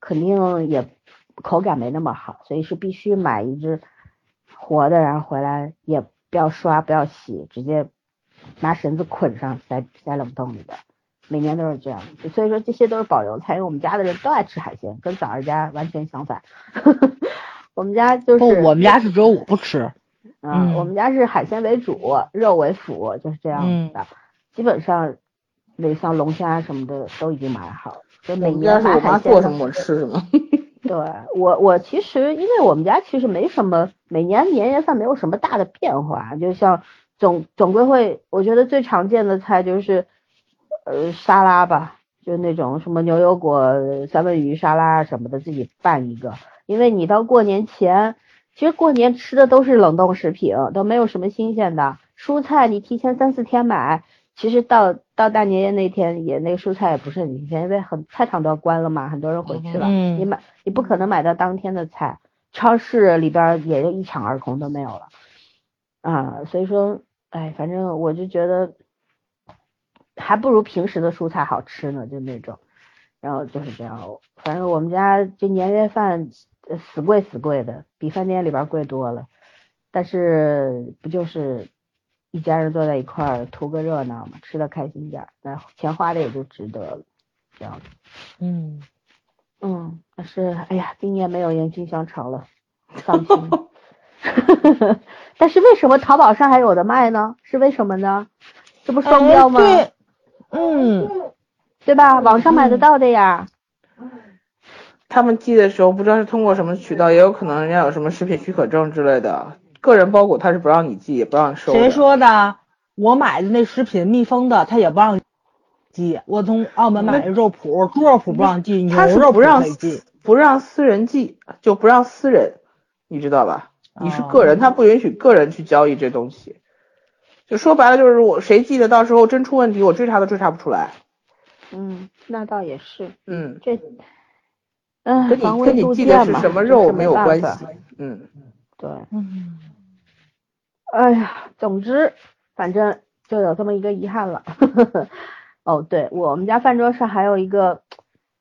肯定也口感没那么好，所以是必须买一只活的，然后回来也不要刷不要洗，直接拿绳子捆上塞塞冷冻里的。每年都是这样，所以说这些都是保留菜，因为我们家的人都爱吃海鲜，跟早儿家完全相反。我们家就是，不，我们家是只有我不吃。啊，嗯我们家是海鲜为主，肉为辅，就是这样嗯子的。基本上，那像龙虾什么的都已经买好，了，就每年买是我妈海鲜都做什么我吃什么。对我，我其实因为我们家其实没什么，每年年夜饭没有什么大的变化，就像总总归会，我觉得最常见的菜就是呃沙拉吧，就那种什么牛油果三文鱼沙拉什么的，自己拌一个。因为你到过年前，其实过年吃的都是冷冻食品，都没有什么新鲜的蔬菜，你提前三四天买，其实到到大年夜那天也那个蔬菜也不是很新鲜，因为很菜场都要关了嘛，很多人回去了，嗯。你买你不可能买到当天的菜，超市里边儿也就一抢而空都没有了，啊，所以说，哎，反正我就觉得还不如平时的蔬菜好吃呢，就那种，然后就是这样，反正我们家这年夜饭呃死贵死贵的，比饭店里边儿贵多了，但是不就是一家人坐在一块儿图个热闹嘛，吃的开心点儿，那钱花的也就值得了，这样子。嗯，嗯，但是哎呀，今年没有烟熏香肠了，伤心。但是为什么淘宝上还有的卖呢？是为什么呢？这不双标吗？嗯，对吧？网上买得到的呀。他们寄的时候不知道是通过什么渠道，也有可能人家有什么食品许可证之类的。个人包裹他是不让你寄，也不让你收。谁说的？我买的那食品密封的，他也不让寄。我从澳门买的肉脯，猪肉脯不让寄，牛他是肉脯不让寄。不让私人寄，就不让私人，你知道吧？你是哦个人，他不允许个人去交易这东西。就说白了就是我谁寄的，到时候真出问题，我追查都追查不出来。嗯，那倒也是。嗯，这，嗯，跟你跟你寄的是什么肉没有关系。嗯，对，嗯，哎呀，总之，反正就有这么一个遗憾了。哦，对，我们家饭桌上还有一个，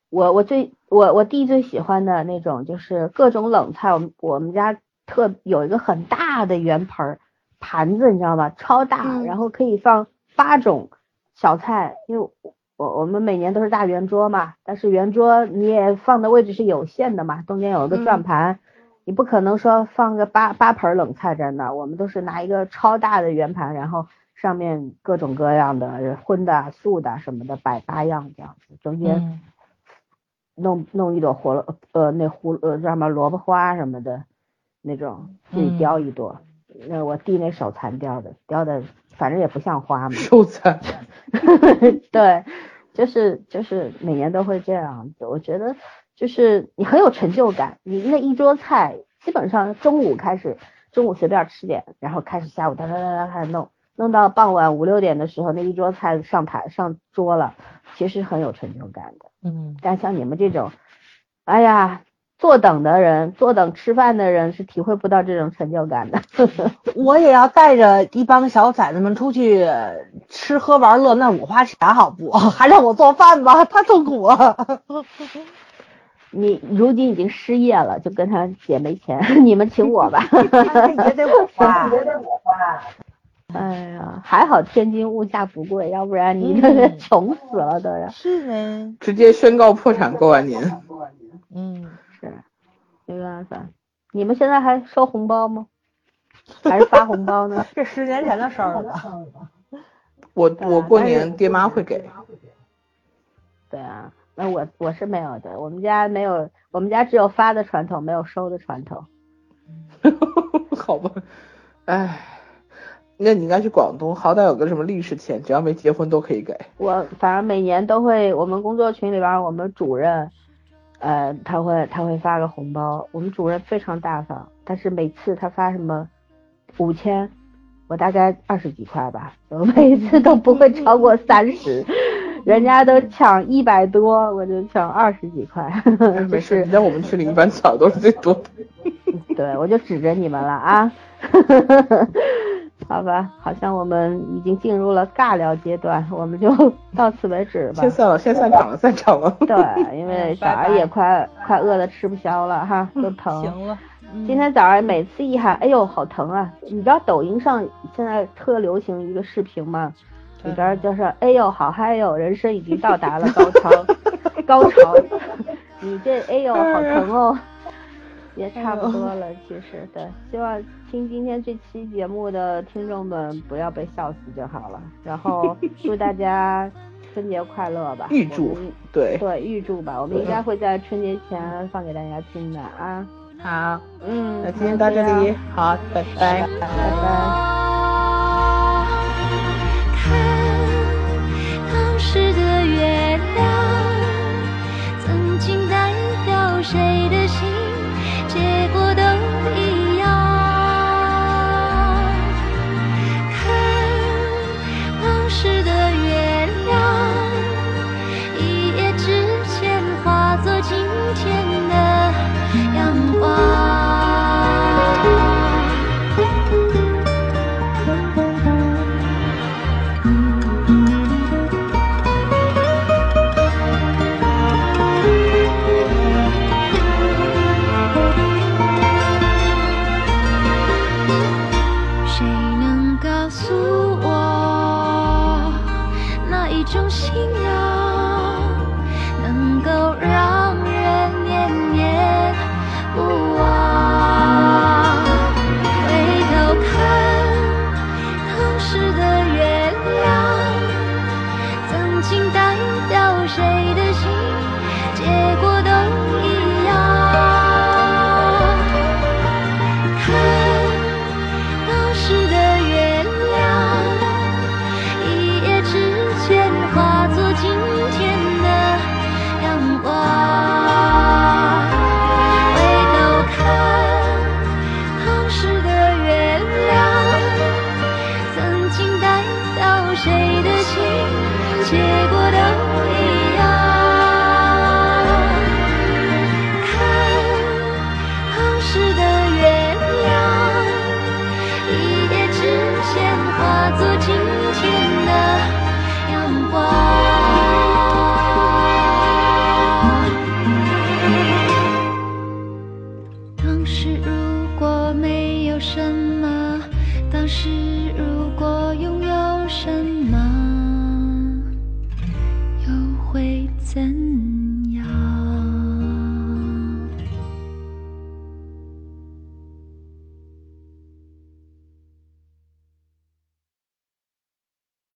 我我最我我弟最喜欢的那种就是各种冷菜，我们我们家特有一个很大的圆盆儿盘子，你知道吗？超大，嗯然后可以放八种小菜，因为我我我们每年都是大圆桌嘛，但是圆桌你也放的位置是有限的嘛，中间有一个转嗯盘。你不可能说放个八八盆冷菜在那儿，我们都是拿一个超大的圆盘，然后上面各种各样的荤的、素的什么的百八样这样子，中间弄弄一朵胡萝呃那胡呃叫什么萝卜花什么的那种，自己雕一朵。那我弟那手残雕的，雕的反正也不像花嘛。手残。对，就是就是每年都会这样子，我觉得就是你很有成就感，你那一桌菜基本上中午开始，中午随便吃点，然后开始下午哒哒哒哒开始弄。弄到傍晚五六点的时候，那一桌菜上台上桌了，其实很有成就感的。嗯，但像你们这种，哎呀，坐等的人，坐等吃饭的人是体会不到这种成就感的。我也要带着一帮小崽子们出去吃喝玩乐，那我花钱好不？还让我做饭吗？太痛苦了。你如今已经失业了，就跟他姐没钱，你们请我吧。也得我花，也得我花。哎呀，还好天津物价不贵，要不然你这穷死了都要。是呢，直接宣告破产过完年。嗯，是，没办法。你们现在还收红包吗？还是发红包呢？这十年前的事儿了。我我过年爹妈会给。对啊，那我我是没有的，我们家没有，我们家只有发的传统，没有收的传统。好吧，唉。那你应该去广东，好歹有个什么历史钱，只要没结婚都可以给。我反正每年都会，我们工作群里边，我们主任，呃，他会他会发个红包。我们主任非常大方，但是每次他发什么五千，我大概二十几块吧，我每次都不会超过三十，人家都抢一百多，我就抢二十几块。没事，你在我们群里一般抢都是最多的。对，我就指着你们了啊。好吧，好像我们已经进入了尬聊阶段，我们就到此为止吧。先散了，先散场了，散场了。对，因为小孩也快快饿的吃不消了哈，都疼。行了。今天早上每次一喊，哎呦好疼啊！你知道抖音上现在特流行一个视频吗？里边就是哎呦好嗨哟，人生已经到达了高潮，高潮。你这哎呦好疼哦。也差不多了，其实对，希望听今天这期节目的听众们不要被笑死就好了。然后 祝大家春节快乐吧，预祝，对对，预祝吧，我们应该会在春节前放给大家听的啊。好，嗯，那今天到这里，好，拜拜，拜拜。